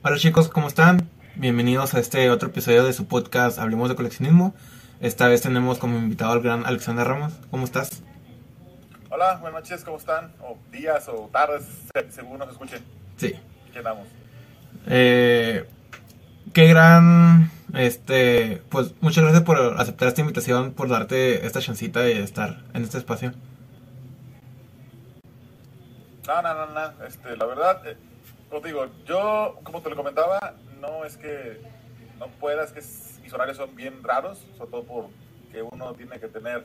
Hola chicos, ¿cómo están? Bienvenidos a este otro episodio de su podcast Hablemos de Coleccionismo. Esta vez tenemos como invitado al gran Alexander Ramos. ¿Cómo estás? Hola, buenas noches, ¿cómo están? O días o tardes, según nos escuchen. Sí. ¿Qué andamos? Eh, qué gran, este, pues muchas gracias por aceptar esta invitación, por darte esta chancita de estar en este espacio. No, no, no, no, este, la verdad, eh, te digo, yo, como te lo comentaba, no es que no puedas, que mis horarios son bien raros, sobre todo porque uno tiene que tener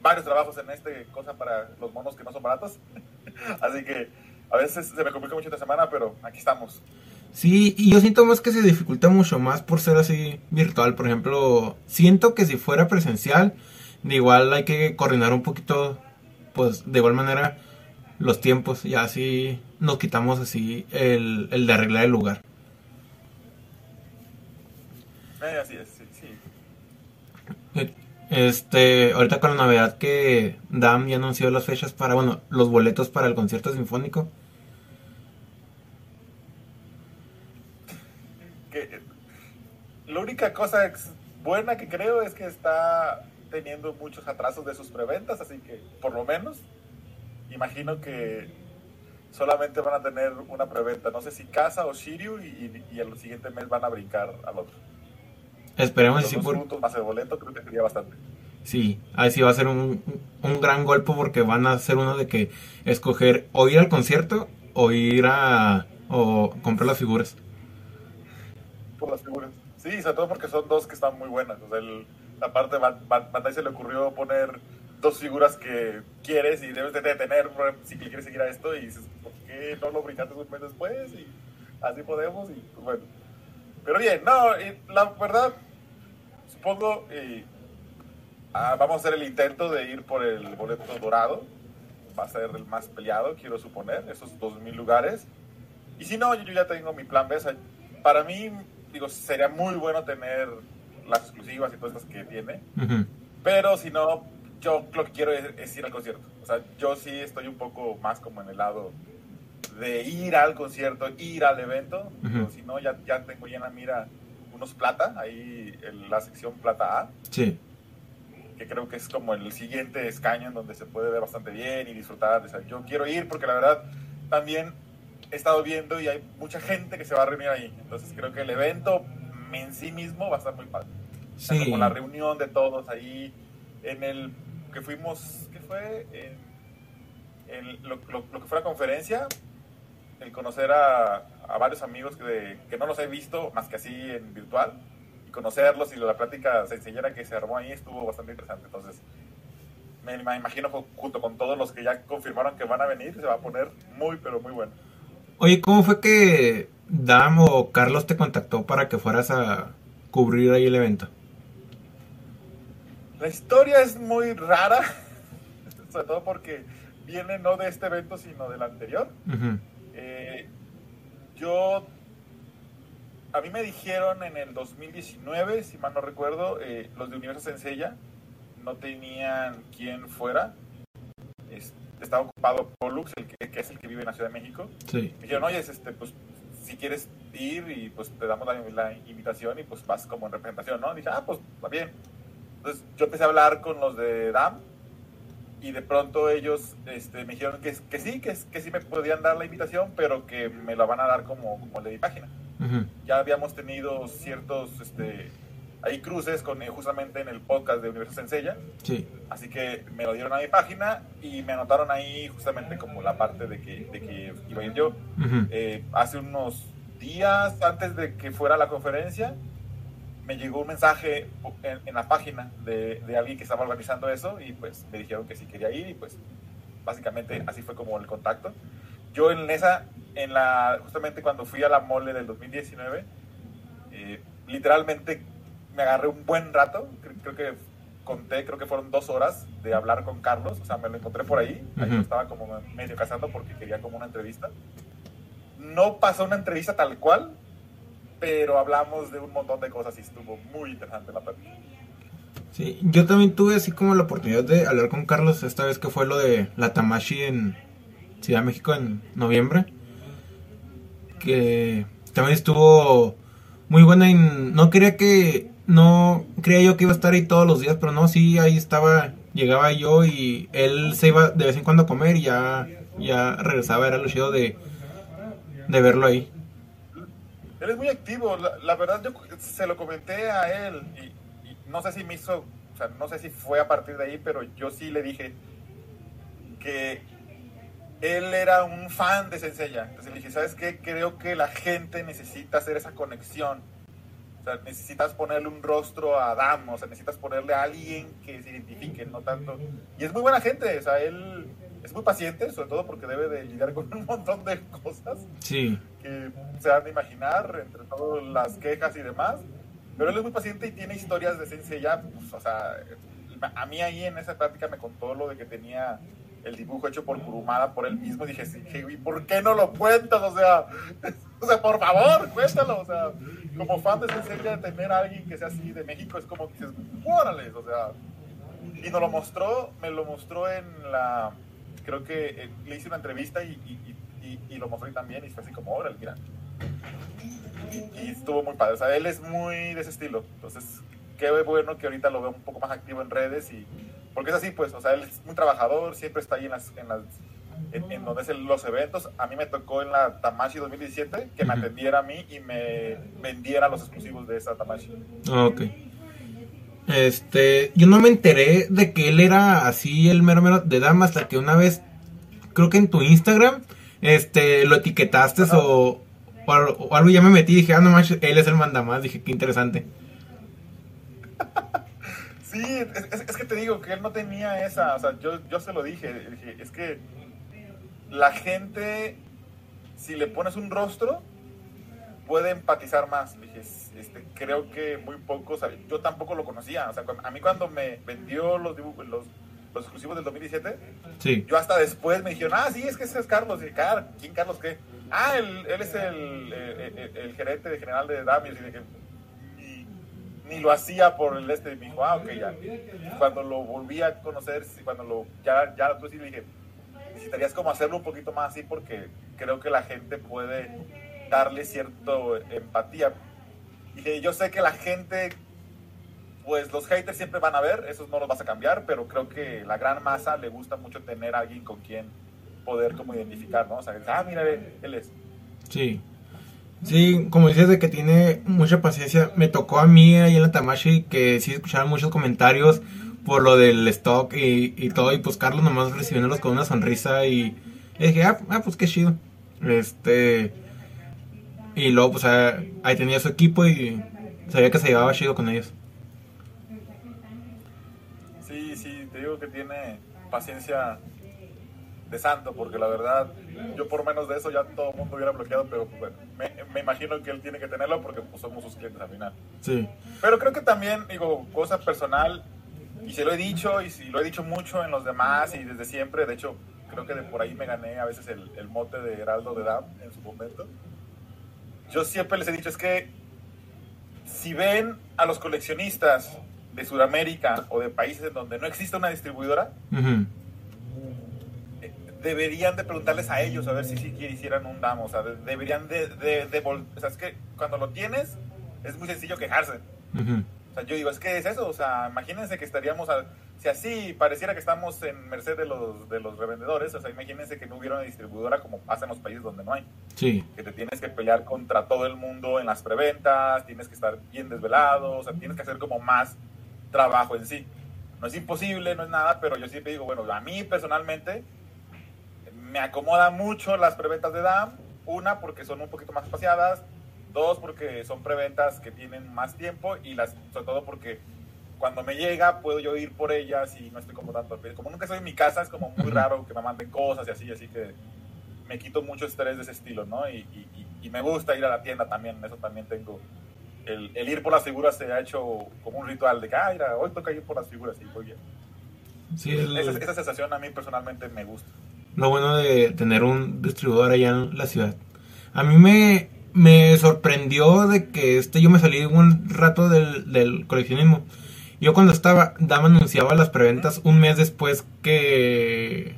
varios trabajos en este cosa para los monos que no son baratos. Así que a veces se me complica mucho esta semana, pero aquí estamos. Sí, y yo siento más que se dificulta mucho más por ser así virtual. Por ejemplo, siento que si fuera presencial, de igual hay que coordinar un poquito, pues de igual manera los tiempos, y así nos quitamos así el, el de arreglar el lugar. Eh, así es, sí, sí. Este, ahorita con la novedad que DAM ya anunció las fechas para, bueno, los boletos para el concierto sinfónico. Que, la única cosa buena que creo es que está teniendo muchos atrasos de sus preventas, así que por lo menos imagino que solamente van a tener una preventa. No sé si Casa o Shiryu y, y, el siguiente mes van a brincar al otro. Esperemos Los dos por, juntos más el boleto creo que sería bastante. sí, ahí sí va a ser un, un gran golpe porque van a hacer uno de que escoger o ir al concierto o ir a o comprar las figuras. por las figuras. Sí, sobre todo porque son dos que están muy buenas. O sea, el- la parte Ban- Ban- Bandai se le ocurrió poner dos figuras que quieres y debes de tener por ejemplo, si quieres seguir a esto y dices, ¿por qué no lo brincaste un mes después? Y así podemos y pues, bueno. Pero bien, no, y la verdad, supongo, y, ah, vamos a hacer el intento de ir por el boleto dorado. Va a ser el más peleado, quiero suponer, esos dos mil lugares. Y si no, yo ya tengo mi plan B. o sea, para mí, digo, sería muy bueno tener las exclusivas y todas estas que tiene. Ujú. Pero si no, yo lo que quiero es, es ir al concierto. O sea, yo sí estoy un poco más como en el lado de ir al concierto, ir al evento. Ujú. Pero si no, ya, ya tengo ya en la mira unos plata, ahí en la sección plata A, Sí, que creo que es como el siguiente escaño en donde se puede ver bastante bien y disfrutar. O sea, yo quiero ir porque la verdad también he estado viendo y hay mucha gente que se va a reunir ahí. Entonces creo que el evento en sí mismo va a estar muy padre. O sea, sí. Como la reunión de todos ahí en el que fuimos, ¿qué fue? En, lo, que fue la conferencia, el conocer a, varios amigos que, que no los he visto más que así en virtual y conocerlos y la plática sencillera que se armó ahí estuvo bastante interesante. Entonces, me, imagino ju- junto con todos los que ya confirmaron que van a venir, se va a poner muy, pero muy bueno. Oye, ¿cómo fue que Dam o Carlos te contactó para que fueras a cubrir ahí el evento? La historia es muy rara, sobre todo porque viene no de este evento, sino del anterior. Eh, yo, a mí me dijeron en el 2019, si mal no recuerdo, eh, los de Universo Sencilla no tenían quien fuera. Es- estaba ocupado Pollux, el que, que es el que vive en la Ciudad de México. Sí. Me dijeron, oye, este, pues, si quieres ir y pues te damos la, la invitación y pues vas como en representación, ¿no? dije, ah, pues va bien. Entonces yo empecé a hablar con los de DAM y de pronto ellos este, me dijeron que, que sí, que, que sí me podían dar la invitación, pero que me la van a dar como, como el de mi página. Ujú. Ya habíamos tenido ciertos, este, ahí cruces con eh, justamente en el podcast de Universo Sencilla, Sí. así que me lo dieron a mi página y me anotaron ahí justamente como la parte de que, de que iba a ir yo. Ujú. Eh, hace unos días antes de que fuera la conferencia, me llegó un mensaje en, en la página de, de alguien que estaba organizando eso y pues me dijeron que sí quería ir y pues básicamente así fue como el contacto. Yo en esa, en la, justamente cuando fui a la mole del 2019, eh, literalmente me agarré un buen rato, creo, creo que conté, creo que fueron dos horas de hablar con Carlos, o sea, me lo encontré por ahí, estaba como medio cazando porque quería como una entrevista. No pasó una entrevista tal cual, pero hablamos de un montón de cosas y estuvo muy interesante la plática. Sí, yo también tuve así como la oportunidad de hablar con Carlos esta vez que fue lo de la Tamashi en Ciudad de México en noviembre. Que también estuvo muy buena no quería que no creía yo que iba a estar ahí todos los días, pero no, sí, ahí estaba, llegaba yo y él se iba de vez en cuando a comer y ya, ya regresaba, era lo chido de, de verlo ahí. Él es muy activo, la, verdad yo se lo comenté a él y, no sé si me hizo, o sea, no sé si fue a partir de ahí, pero yo sí le dije que él era un fan de Senseiya. Entonces le dije, ¿sabes qué? Creo que la gente necesita hacer esa conexión o sea, necesitas ponerle un rostro a Adam, o sea, necesitas ponerle a alguien que se identifique, no tanto. Y es muy buena gente, o sea, él es muy paciente, sobre todo porque debe de lidiar con un montón de cosas sí. que se han de imaginar, entre todas las quejas y demás. Pero él es muy paciente y tiene historias de Sensei ya, pues, o sea, a mí ahí en esa práctica me contó lo de que tenía el dibujo hecho por Kurumada por él mismo. Dije, sí, ¿por qué no lo cuentas? O sea, o sea, por favor, cuéntalo. O sea, como fan de de tener a alguien que sea así de México es como que dices, órale, o sea. Y nos lo mostró, me lo mostró en la. Creo que eh, le hice una entrevista y, y, y, lo mostró también y fue así como, órale, mira. Y, estuvo muy padre. O sea, él es muy de ese estilo. Entonces, qué bueno que ahorita lo veo un poco más activo en redes y. Porque es así, pues, o sea, él es muy trabajador, siempre está ahí en las, en las en, donde es los eventos. A mí me tocó en la Tamashi 2017 que me atendiera a mí y me vendiera los exclusivos de esa Tamashi. Ok. Este, yo no me enteré de que él era así el mero mero de dama hasta que una vez, creo que en tu Instagram, este, lo etiquetaste o, o, algo ya me metí y dije, ah, no manches, él es el mandamás. Dije, qué interesante. sí, es, es, que te digo que él no tenía esa, o sea, yo, yo se lo dije, dije, es que la gente, si le pones un rostro, puede empatizar más. Dije, este, creo que muy pocos, yo tampoco lo conocía. O sea, a mí cuando me vendió los, los, los exclusivos del 2017, sí. yo hasta después me dijeron, ah, sí, es que ese es Carlos. Y ¿quién Carlos qué? Ah, él, él es el, el, gerente de general de Damios. Y dije, ni lo hacía por el este. Y me dijo, ah, ok, ya. cuando lo volví a conocer, cuando lo, ya, ya lo le dije, necesitarías como hacerlo un poquito más así porque creo que la gente puede darle cierta empatía. Y yo sé que la gente, pues los haters siempre van a ver, esos no los vas a cambiar, pero creo que la gran masa le gusta mucho tener a alguien con quien poder como identificar, ¿no? O sea, ah, mira, él es. Sí. Sí, como dices de que tiene mucha paciencia, me tocó a mí ahí en la Tamashi que sí escucharon muchos comentarios por lo del stock y, y todo. Y pues Carlos nomás recibiéndolos con una sonrisa y, dije, ah, ah, pues qué chido. Este. Y luego, pues ahí tenía su equipo y sabía que se llevaba chido con ellos. Sí, sí, te digo que tiene paciencia de santo, porque la verdad, yo por menos de eso ya todo el mundo hubiera bloqueado, pero pues, bueno, me, me, imagino que él tiene que tenerlo porque pues, somos sus clientes al final. Sí. Pero creo que también, digo, cosa personal, y se lo he dicho, y si lo he dicho mucho en los demás y desde siempre. De hecho, creo que de por ahí me gané a veces el, el mote de Heraldo de Dam en su momento. Yo siempre les he dicho, es que si ven a los coleccionistas de Sudamérica o de países en donde no existe una distribuidora, eh, deberían de preguntarles a ellos a ver si siquiera hicieran un DAM. O sea, deberían de, de, O sea, es que cuando lo tienes, es muy sencillo quejarse. O sea, yo digo, es que es eso, o sea, imagínense que estaríamos, si así pareciera que estamos en merced de los, de los revendedores, o sea, imagínense que no hubiera una distribuidora como pasa en los países donde no hay. Sí. Que te tienes que pelear contra todo el mundo en las preventas, tienes que estar bien desvelado, o sea, tienes que hacer como más trabajo en sí. No es imposible, no es nada, pero yo siempre digo, bueno, a mí personalmente me acomoda mucho las preventas de DAM, una porque son un poquito más espaciadas, Dos, porque son preventas que tienen más tiempo y las, sobre todo porque cuando me llega puedo yo ir por ellas y no estoy como tanto Como nunca estoy en mi casa, es como muy raro que me manden cosas y así, así que me quito mucho estrés de ese estilo, ¿no? Y, y, me gusta ir a la tienda también, eso también tengo. El, el, ir por las figuras se ha hecho como un ritual de que, ah, mira, hoy toca ir por las figuras y voy bien. Sí, esa, esa sensación a mí personalmente me gusta. Lo bueno de tener un distribuidor allá en la ciudad. A mí me, me sorprendió de que este yo me salí un rato del, del coleccionismo. Yo cuando estaba, Dama anunciaba las preventas un mes después que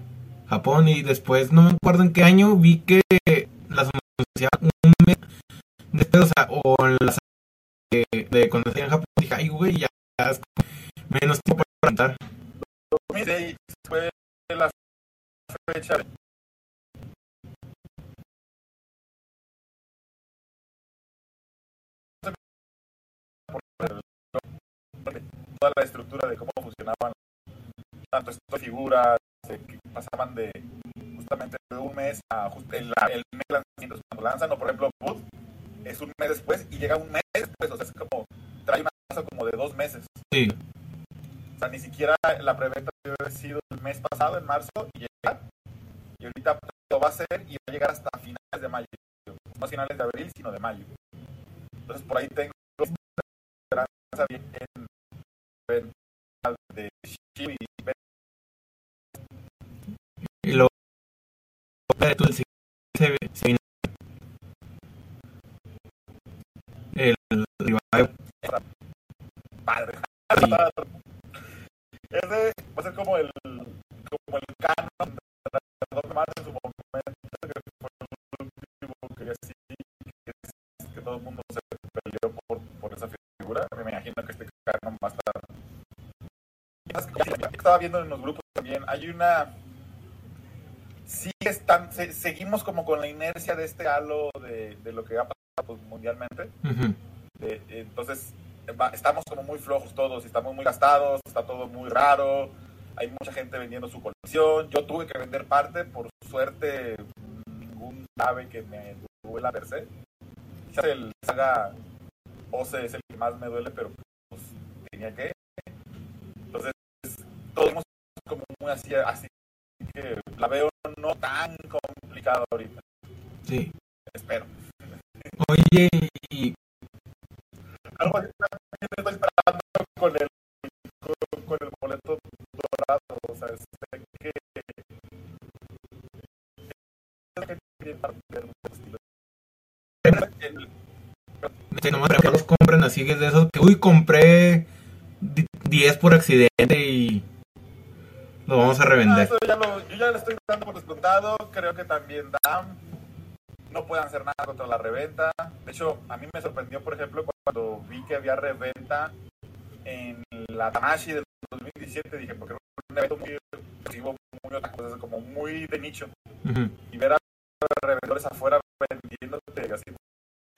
Japón y después, no me acuerdo en qué año, vi que las anunciaban un mes después, o sea, o las de, de cuando en Japón, dije, ay, güey, ya, es menos tiempo para cantar. 2006 fue la fecha toda la estructura de cómo funcionaban tanto estas figuras eh, que pasaban de justamente de un mes a just- el, el mes de lanzamientos cuando lanzan, o por ejemplo es un mes después y llega un mes después, o sea, es como trae una cosa como de dos meses. Sí, O sea, ni siquiera la preventa debe haber sido el mes pasado, en marzo, y llega. Y ahorita lo va a hacer y va a llegar hasta finales de mayo. No finales de abril, sino de mayo. Entonces, por ahí tengo esperanza de y tú, el el. Padre. Ese va a ser como el, como el canon de Mar en su momento, que fue el último que así, que, todo el mundo se peleó por, por esa figura. Me imagino que este canon estar. Estaba viendo en los grupos también, hay una. Sí, están, se- seguimos como con la inercia de este halo de, de lo que ha pasado pues, mundialmente. Entonces, estamos como muy flojos todos, estamos muy gastados, está todo muy raro, hay mucha gente vendiendo su colección, yo tuve que vender parte, por suerte ningún ave que me duela per se. Quizás el saga Ose es el que más me duele, pero pues tenía que. Todos somos como muy así, así que la veo no tan complicada ahorita, Sí. espero. Oye, y algo así también estoy esperando con el con, con el boleto dorado o sea sé que sé que Sí, nomás los compren así que es de esos que, uy, compré di- 10 por accidente y lo vamos a revender. eso ya lo, yo ya le estoy dando por descontado. Creo que también DAM no pueden hacer nada contra la reventa. De hecho a mí me sorprendió por ejemplo cuando vi que había reventa en la Tamashi del 2017 dije porque era un evento muy exclusivo, muy otaku, o sea, como muy de nicho. Y ver a revendedores afuera vendiéndote así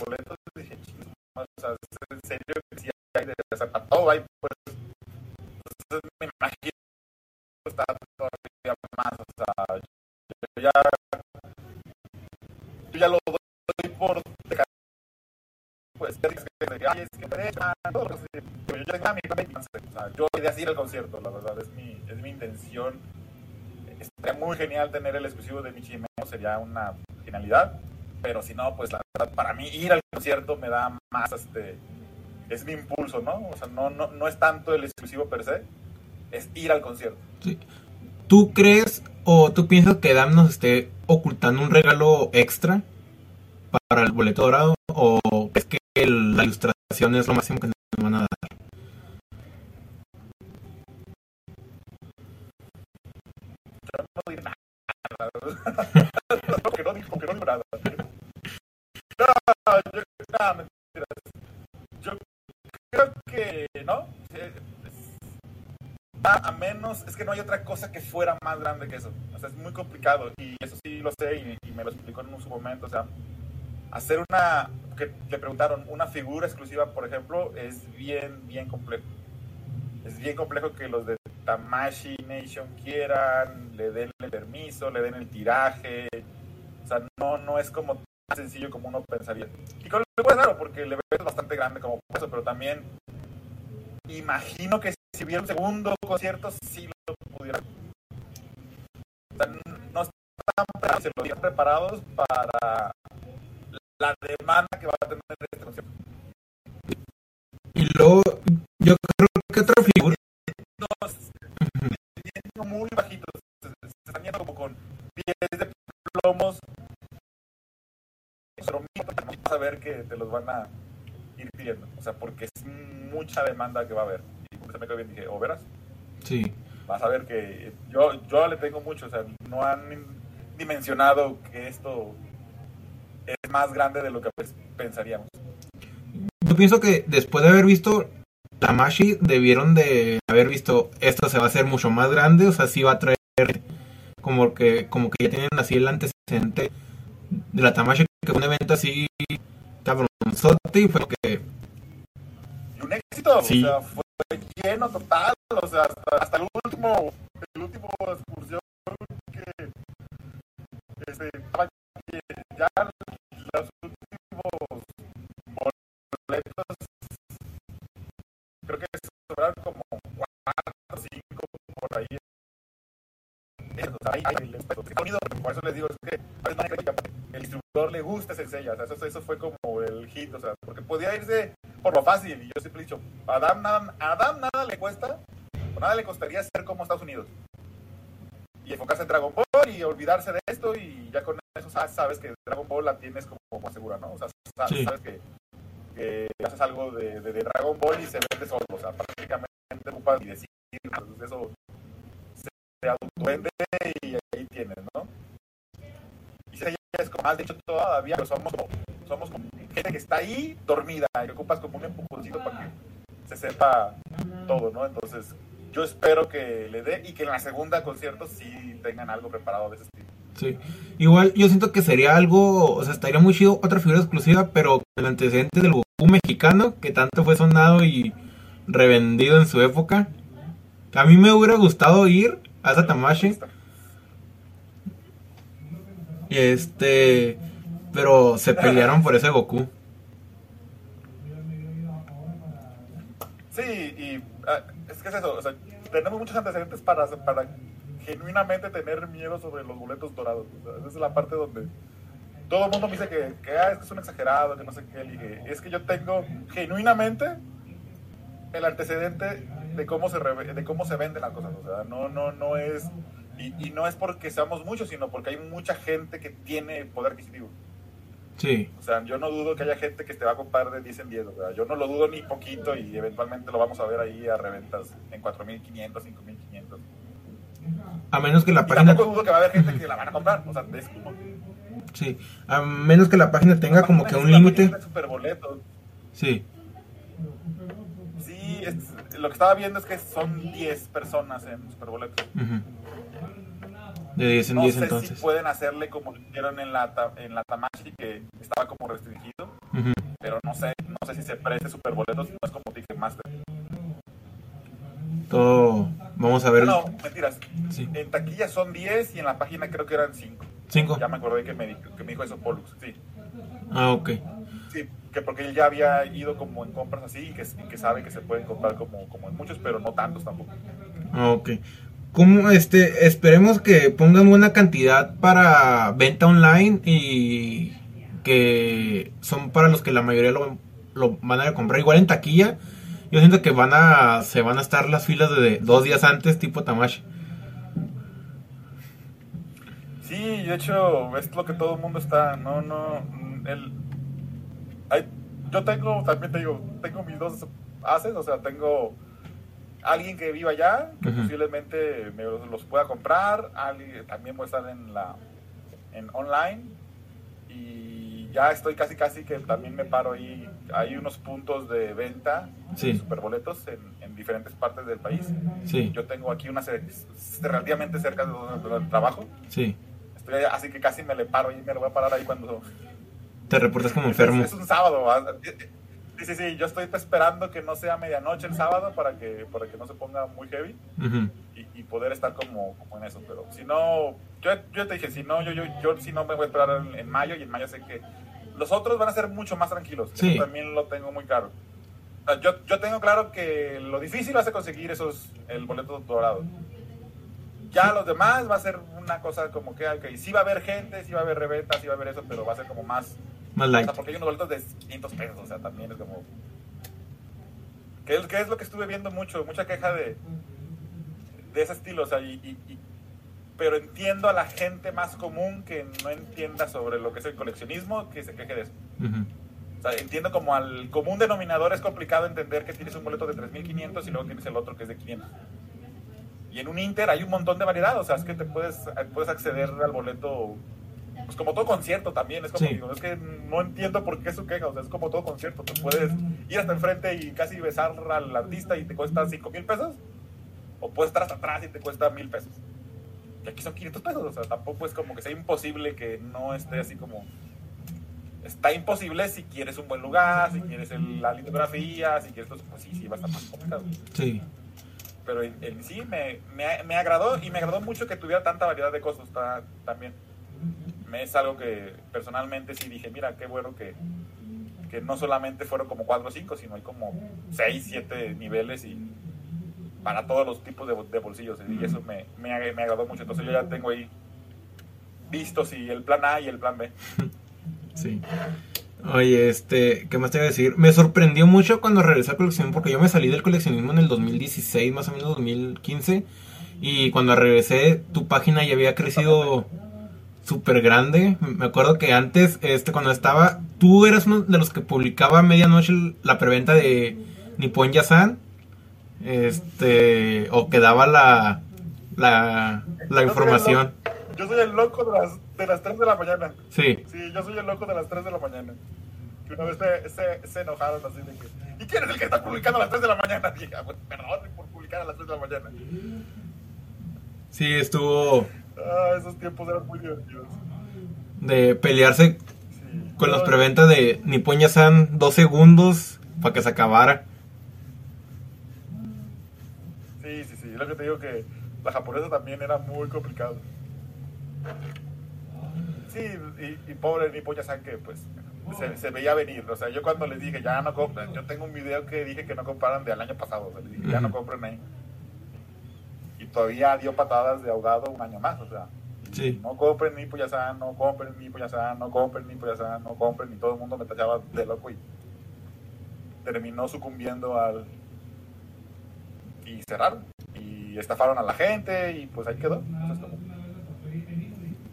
boletos, dije, "Chingos, o sea, ¿es en serio que sí hay de, o sea, para todo hay, pues, está todavía más, o yo ya, ya lo doy por pues, ya dices que, es que todo, así, pero yo tengo mi o sea, yo voy a ir al concierto, la verdad, es mi, es mi intención, estaría muy genial tener el exclusivo de Michi y Meo, sería una genialidad, pero si no, pues la verdad, para mí ir al concierto me da más, este, es mi impulso, ¿no? O sea, no, no, no es tanto el exclusivo per se, es ir al concierto. ¿Tú crees o tú piensas que DAM nos esté ocultando un regalo extra para el boleto dorado? ¿O es que el- la ilustración es lo máximo que nos van a dar? No digo nada. no, que no dijo, que no digo nada. No, yo, no, mentiras. Yo creo que, ¿no? Va a menos, es que no hay otra cosa que fuera más grande que eso. O sea, es muy complicado y eso sí lo sé y, y me lo explicó en su momento. O sea, hacer una, que le preguntaron, una figura exclusiva, por ejemplo, es bien, bien complejo. Es bien complejo que los de Tamashi Nation quieran, le den el permiso, le den el tiraje. O sea, no, no es como tan sencillo como uno pensaría. Y con lo cual es raro porque el evento es bastante grande como eso, pero también imagino que si hubiera un segundo concierto, sí lo. O sea, no están preparados, se lo digan preparados para la demanda que va a tener este concierto. Y luego, yo creo que otra figura. Muy bajitos, se, se están yendo como con pies de plomos. Pero vas a ver que te los van a ir pidiendo, o sea, porque es mucha demanda que va a haber. Y como se me quedó bien, dije, ¿o verás? Sí, vas a ver que yo, yo le tengo mucho, o sea, no han dimensionado que esto es más grande de lo que pues, pensaríamos. Yo pienso que después de haber visto Tamashi, debieron de haber visto esto se va a hacer mucho más grande, o sea, sí va a traer como que como que ya tienen así el antecedente de la Tamashi, que fue un evento así fue que... Y un éxito, Sí. o sea, fue lleno total, o sea, hasta, hasta el último, el último excursión que este, estaba que ya los últimos boletos creo que sobraron como O sea, ahí, ahí, les- por eso les digo, es que el distribuidor le gusta ese sello, o sea, eso, eso fue como el hit, o sea, porque podía irse por lo fácil, y yo siempre he dicho, a Adam nada, a Adam nada le cuesta, o nada le costaría ser como Estados Unidos. Y enfocarse en Dragon Ball y olvidarse de esto, y ya con eso sabes, que Dragon Ball la tienes como, como segura, ¿no? O sea, sabes, Sí. sabes que, que haces algo de, de- de Dragon Ball y se vende solo, o sea, prácticamente ocupas ni decir, eso se, se autovende y ahí tienes, ¿no? Y si es como más, de hecho todavía, pero somos como, somos como gente que está ahí dormida y ocupas como un empujoncito para que se sepa todo, ¿no? Entonces, yo espero que le dé y que en la segunda concierto sí tengan algo preparado de ese estilo. Sí. Igual yo siento que sería algo, o sea, estaría muy chido otra figura exclusiva, pero el antecedente del Goku mexicano, que tanto fue sonado y revendido en su época. A mí me hubiera gustado ir a esa Tamashi, este, pero se pelearon por ese Goku. Sí, y ah, es que es eso, o sea, tenemos muchos antecedentes para, para genuinamente tener miedo sobre los boletos dorados. o sea, esa es la parte donde todo el mundo me dice que, que, ah, es que un exagerado, que no sé qué. dije, es que yo tengo genuinamente el antecedente de cómo se, reve- de cómo se venden las cosas. O sea, no, no, no es... Y, y no es porque seamos muchos, sino porque hay mucha gente que tiene poder adquisitivo. Sí, O sea, yo no dudo que haya gente que te va a comprar de 10 en 10. O sea, yo no lo dudo ni poquito y eventualmente lo vamos a ver ahí a reventas en 4.500, 5.500. a menos que la Y página, tampoco dudo que va a haber gente que la van a comprar. O sea, es como... sí, a menos que la página tenga como que un límite. Sí, Sí, es- lo que estaba viendo es que son 10 personas en superboletos. ujú. de 10 en No 10 sé entonces. si pueden hacerle como lo hicieron en la, en la Tamashi, que estaba como restringido. Pero no sé, no sé si se preste superboletos, no es como Ticketmaster. Todo, vamos a ver. No, mentiras. Sí. En taquilla son 10 y en la página creo que eran 5. 5. Ya me acordé que me, que me dijo eso Pollux. Sí, Ah, ok. Sí, que porque él ya había ido como en compras así y que, y que sabe que se pueden comprar como, como en muchos, pero no tantos tampoco. Ok. ¿Cómo, este, esperemos que pongan buena cantidad para venta online y que son para los que la mayoría lo, lo van a comprar igual en taquilla. Yo siento que van a, se van a estar las filas de dos días antes, tipo Tamashi. Sí, de hecho, es lo que todo el mundo está. No, no. El, hay- yo tengo, también te digo, tengo mis dos haces, o sea, tengo alguien que viva allá, que posiblemente me los, pueda comprar. Alguien, también voy a estar en la en online. Y ya estoy casi, casi que también me paro ahí. Hay unos puntos de venta Sí. de superboletos en, en diferentes partes del país. Sí, Yo tengo aquí una cer- relativamente cerca de donde, donde trabajo. sí. Estoy allá, así que casi me le paro y me lo voy a parar ahí cuando... Te reportas como enfermo. Es, es un sábado. Sí, sí, sí. Yo estoy esperando que no sea medianoche el sábado para que, para que no se ponga muy heavy Ujú. y, y poder estar como, como en eso. Pero si no, yo, yo te dije, si no, yo, yo, yo si no me voy a esperar en, en mayo y en mayo sé que los otros van a ser mucho más tranquilos. Sí. Eso también lo tengo muy claro. Yo, yo tengo claro que lo difícil va a ser conseguir esos, el boleto dorado. Ya los demás va a ser una cosa como que, ok, sí va a haber gente, sí va a haber reventas, sí va a haber eso, pero va a ser como más... Más O light. sea, porque hay unos boletos de 500 pesos, o sea, también es como... ¿Qué es, es lo que estuve viendo mucho? Mucha queja de, de ese estilo, o sea, y, y- y- pero entiendo a la gente más común que no entienda sobre lo que es el coleccionismo que se queje de eso. Ujú. O sea, entiendo como al común denominador es complicado entender que tienes un boleto de 3.500 y luego tienes el otro que es de 500. Y en un Inter hay un montón de variedad, o sea, es que te puedes, puedes acceder al boleto pues como todo concierto también, es como Sí. digo, es que no entiendo por qué su queja, o sea, es como todo concierto, te puedes ir hasta enfrente y casi besar al artista y te cuesta 5 mil pesos, o puedes estar hasta atrás y te cuesta mil pesos. Y aquí son 500 pesos, o sea, tampoco es como que sea imposible que no esté así como... Está imposible si quieres un buen lugar, si quieres el- la litografía, si quieres... Pues sí, sí, va a estar más complicado Sí. Pero en, en sí me, me, me agradó y me agradó mucho que tuviera tanta variedad de cosas ta- también. Me es algo que personalmente sí dije, mira, qué bueno que, que no solamente fueron como 4 o 5, sino hay como 6, 7 niveles y para todos los tipos de, de bolsillos. Y eso me, me, me agradó mucho. Entonces yo ya tengo ahí vistos y el plan A y el plan B. Sí. Oye, este, ¿qué más te iba a decir? Me sorprendió mucho cuando regresé a colección porque yo me salí del coleccionismo en el 2016, más o menos 2015. Y cuando regresé, tu página ya había crecido súper grande. Me acuerdo que antes, este, cuando estaba, tú eras uno de los que publicaba a medianoche la preventa de Nippon Yasan. Este, o que daba la, la, la información. Yo soy el loco de las, de las 3 de la mañana. Sí, Sí, yo soy el loco de las 3 de la mañana. Que una vez se, se, se enojaron así de que. ¿Y quién es el que está publicando a las 3 de la mañana? Dije, "Ah, bueno, perdón por publicar a las 3 de la mañana. sí, estuvo Ah, esos tiempos eran muy divertidos. de pelearse Sí. con las No, preventas de Nippon Yasan dos segundos para que se acabara. Sí, sí, sí. Lo que te digo que la japonesa también era muy complicado. Sí, y, y pobre Nipo que pues se, se veía venir. O sea, yo cuando les dije ya no compren, yo tengo un video que dije que no compraran del año pasado. O sea, les dije ya no compren ahí. Y todavía dio patadas de ahogado un año más. O sea, Sí. no compren ni Puyasan, no compren ni Puyasan, no compren ni Puyasan, no compren. Y todo el mundo me tachaba de loco y terminó sucumbiendo al. Y cerraron. Y estafaron a la gente y pues ahí quedó. Entonces, como-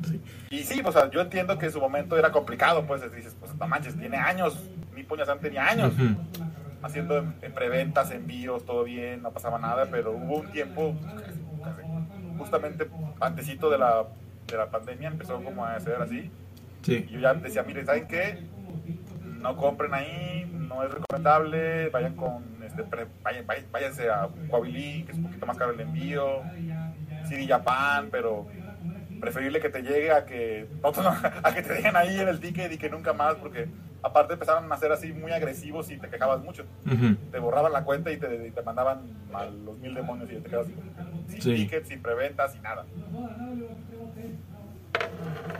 Sí. Y sí, o sea, yo entiendo que en su momento era complicado, pues dices, pues no manches, tiene años. Mi Puyasan tenía años haciendo en, en preventas, envíos, todo bien, no pasaba nada, pero hubo un tiempo, justamente antesito de la, de la pandemia, empezó como a ser así. Sí. Y yo ya decía, miren, ¿saben qué? No compren ahí, no es recomendable, vayan con, este, pre- vayan, váyanse a Coavilí, que es un poquito más caro el envío, CD Japan, pero preferible que te llegue a que, a que te dejen ahí en el ticket y que nunca más, porque aparte empezaron a ser así muy agresivos y te quejabas mucho te borraban la cuenta y te, y te mandaban a los mil demonios y te quedas sin Sí. tickets, sin preventa, sin nada.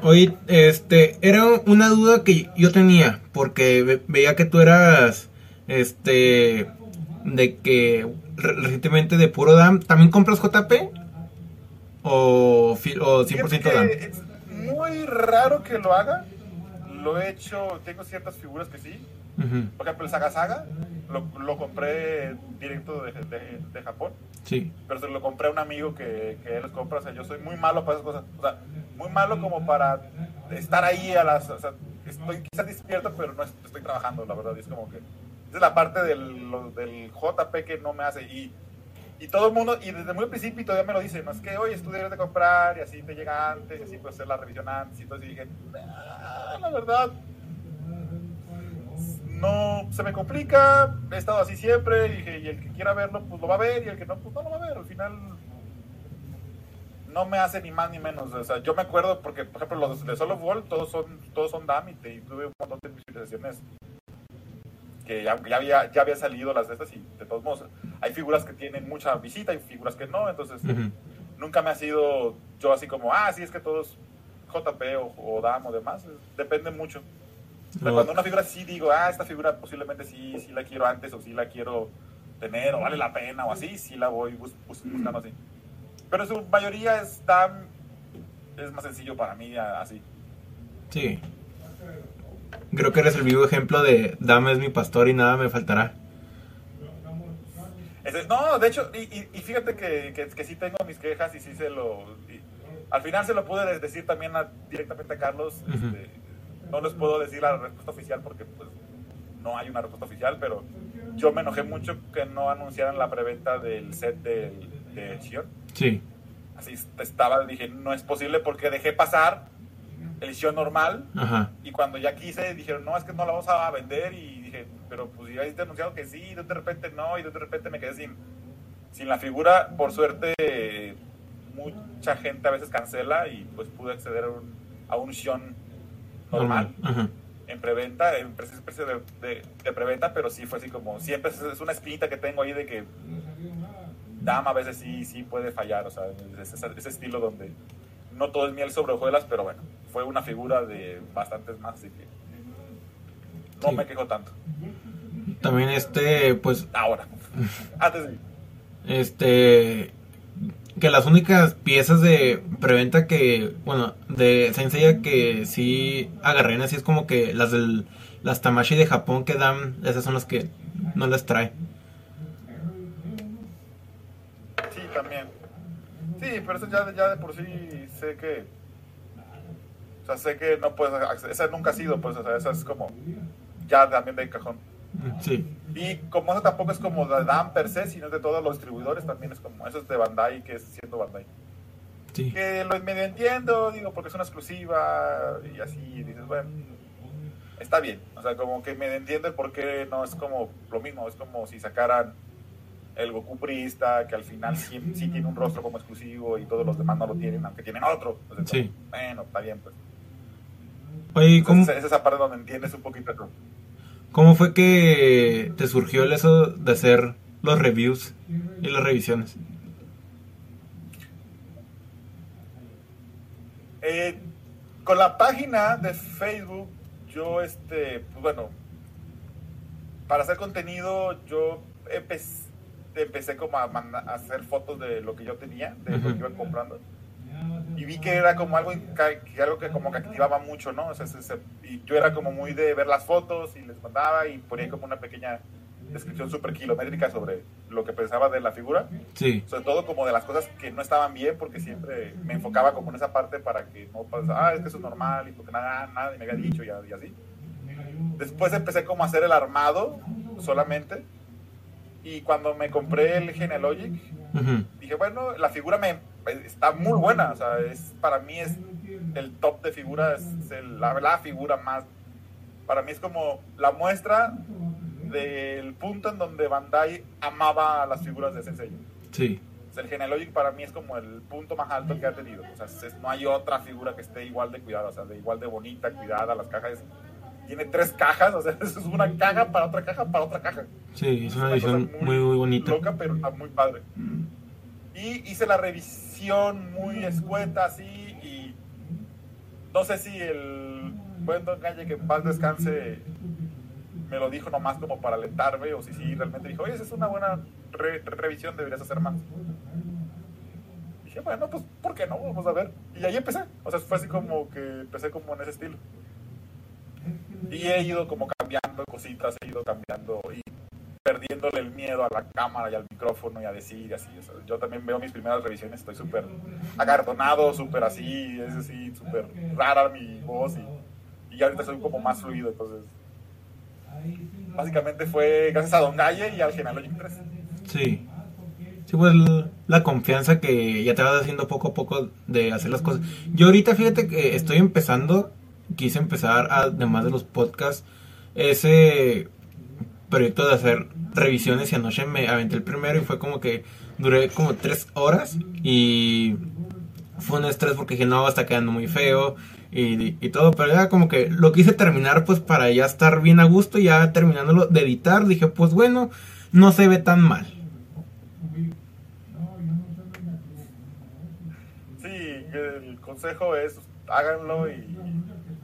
Oye, este, era una duda que yo tenía, porque ve- veía que tú eras, este, de que re- recientemente de puro DAM, ¿también compras JP? ¿O, o 100% Fíjate DAM? que Es muy raro que lo haga. Lo he hecho, tengo ciertas figuras que sí. Ujú, Por ejemplo, el Saga Saga lo, lo compré directo de, de- de Japón. Sí, pero se lo compré a un amigo que, que él los compra. O sea, yo soy muy malo para esas cosas. O sea, muy malo como para estar ahí a las. O sea, estoy quizás despierto, pero no es- estoy trabajando, la verdad. Es como que. Esa es la parte del, lo- del JP que no me hace. Y, y todo el mundo, y desde muy principio todavía me lo dicen, es que, oye, tú de comprar y así te llega antes, y así puedes hacer la revisión antes. Y entonces dije, "Ah, la verdad, no se me complica, he estado así siempre, y, dije, y el que quiera verlo, pues lo va a ver, y el que no, pues no lo va a ver. Al final no me hace ni más ni menos. O sea, yo me acuerdo porque, por ejemplo, los de Solo Ball, todos son, todos son DAM y, te- y tuve un montón de visualizaciones que ya, ya había, ya había salido las de estas y de todos modos hay figuras que tienen mucha visita y figuras que no, entonces ujú, nunca me ha sido yo así como, ah, sí, es que todos JP o, o DAM o demás, depende mucho. O sea, No. cuando una figura sí digo, ah, esta figura posiblemente sí, sí la quiero antes o sí la quiero tener o vale la pena o así, sí la voy bus- bus- buscando así. Pero en su mayoría es DAM, es más sencillo para mí así. sí. Creo que eres el vivo ejemplo de Dame es mi pastor y nada me faltará. No, de hecho, y, y- y fíjate que, que, que sí tengo mis quejas y sí se lo... y al final se lo pude decir también a- directamente a Carlos. Ujú. este, no les puedo decir la respuesta oficial porque pues no hay una respuesta oficial, pero yo me enojé mucho que no anunciaran la preventa del set del, de Shion. Sí, Así estaba, dije, no es posible porque dejé pasar edición normal. Ajá. Y cuando ya quise, dijeron, no, es que no la vamos a vender. Y dije, pero pues ya habéis anunciado que sí, y de repente no, y de repente me quedé sin, sin la figura. Por suerte, mucha gente a veces cancela y pues pude acceder a un, a un normal. Ajá. En preventa, en precio, precio de, de, de preventa, pero sí fue así como, siempre es, es una espinita que tengo ahí de que Dama a veces sí, sí puede fallar, o sea, es ese, ese estilo donde no todo es miel sobre hojuelas, pero bueno, fue una figura de bastantes más, así que no Sí. me quejo tanto. También este, pues, Ahora, antes de... este, que las únicas piezas de preventa que, bueno, de Senseiya que sí agarré así es como que las del, las Tamashi de Japón que dan, esas son las que no les trae. Sí, también. Sí, pero eso ya, ya de por sí sé que... O sea, sé que no puedes acceder, esa nunca ha sido, pues, o sea, esa es como ya también de cajón. Sí, Y como eso tampoco es como de Dan per se, sino es de todos los distribuidores, también es como, eso es de Bandai, que es siendo Bandai. sí, Que lo medio entiendo, digo, porque es una exclusiva y así, y dices, bueno, está bien. O sea, como que me entiendo el por qué no es como lo mismo, es como si sacaran el Goku Priesta, que al final sí, sí tiene un rostro como exclusivo y todos los demás no lo tienen, aunque tienen otro. Sí. Bueno, está bien, pues. Oye, ¿y ¿cómo, Entonces, es esa parte donde entiendes un poquito. ¿no? ¿cómo fue que te surgió el eso de hacer los reviews y las revisiones? Eh, con la página de Facebook, yo, este, pues bueno, para hacer contenido, yo empecé, empecé como a, manda- a hacer fotos de lo que yo tenía, de lo que iba comprando. Y vi que era como algo, que, algo que como que activaba mucho, ¿no? O sea, se- se- y yo era como muy de ver las fotos y les mandaba y ponía como una pequeña descripción súper kilométrica sobre lo que pensaba de la figura Sí, sobre todo como de las cosas que no estaban bien, porque siempre me enfocaba como en esa parte para que no pasara, ah, es que eso es normal, y porque nada, nadie me había dicho y, y así. Después empecé como a hacer el armado solamente, y cuando me compré el Genealogic, ujú, dije, bueno, la figura me está muy buena, o sea, es, para mí es el top de figuras, es el- la, la figura más, para mí es como la muestra del punto en donde Bandai amaba las figuras de Sensei. sí, O sea, el Genealogic para mí es como el punto más alto que ha tenido. O sea, es- no hay otra figura que esté igual de cuidada, o sea, de igual de bonita, cuidada. Las cajas, tiene tres cajas, o sea, es una caja para otra caja para otra caja. sí, es una edición muy, muy bonita. Loca, pero está muy padre. Y hice la revisión muy escueta, así, y no sé si el buen Don Calle, que en paz descanse, me lo dijo nomás como para alentarme, o si sí realmente dijo, oye, esa es una buena re- revisión, deberías hacer más. Dije, bueno, pues, ¿por qué no? Vamos a ver. Y ahí empecé. O sea, fue así como que empecé como en ese estilo. Y he ido como cambiando cositas, he ido cambiando y perdiéndole el miedo a la cámara y al micrófono y a decir así. O sea, yo también veo mis primeras revisiones, estoy súper acartonado, súper así, es así, súper rara mi voz y, y ahorita soy como más fluido, entonces... Básicamente fue gracias a Don Galle y al Genealogic 3. Sí. Sí, pues la confianza que ya te vas haciendo poco a poco de hacer las cosas. Yo ahorita fíjate que estoy empezando, quise empezar, además de los podcasts, ese proyecto de hacer revisiones y anoche me aventé el primero y fue como que duré como tres horas y fue un estrés porque dije no, está quedando muy feo y, y todo, pero ya como que lo quise terminar pues para ya estar bien a gusto, ya terminándolo de editar, dije pues bueno, no se ve tan mal. Sí, el consejo es háganlo y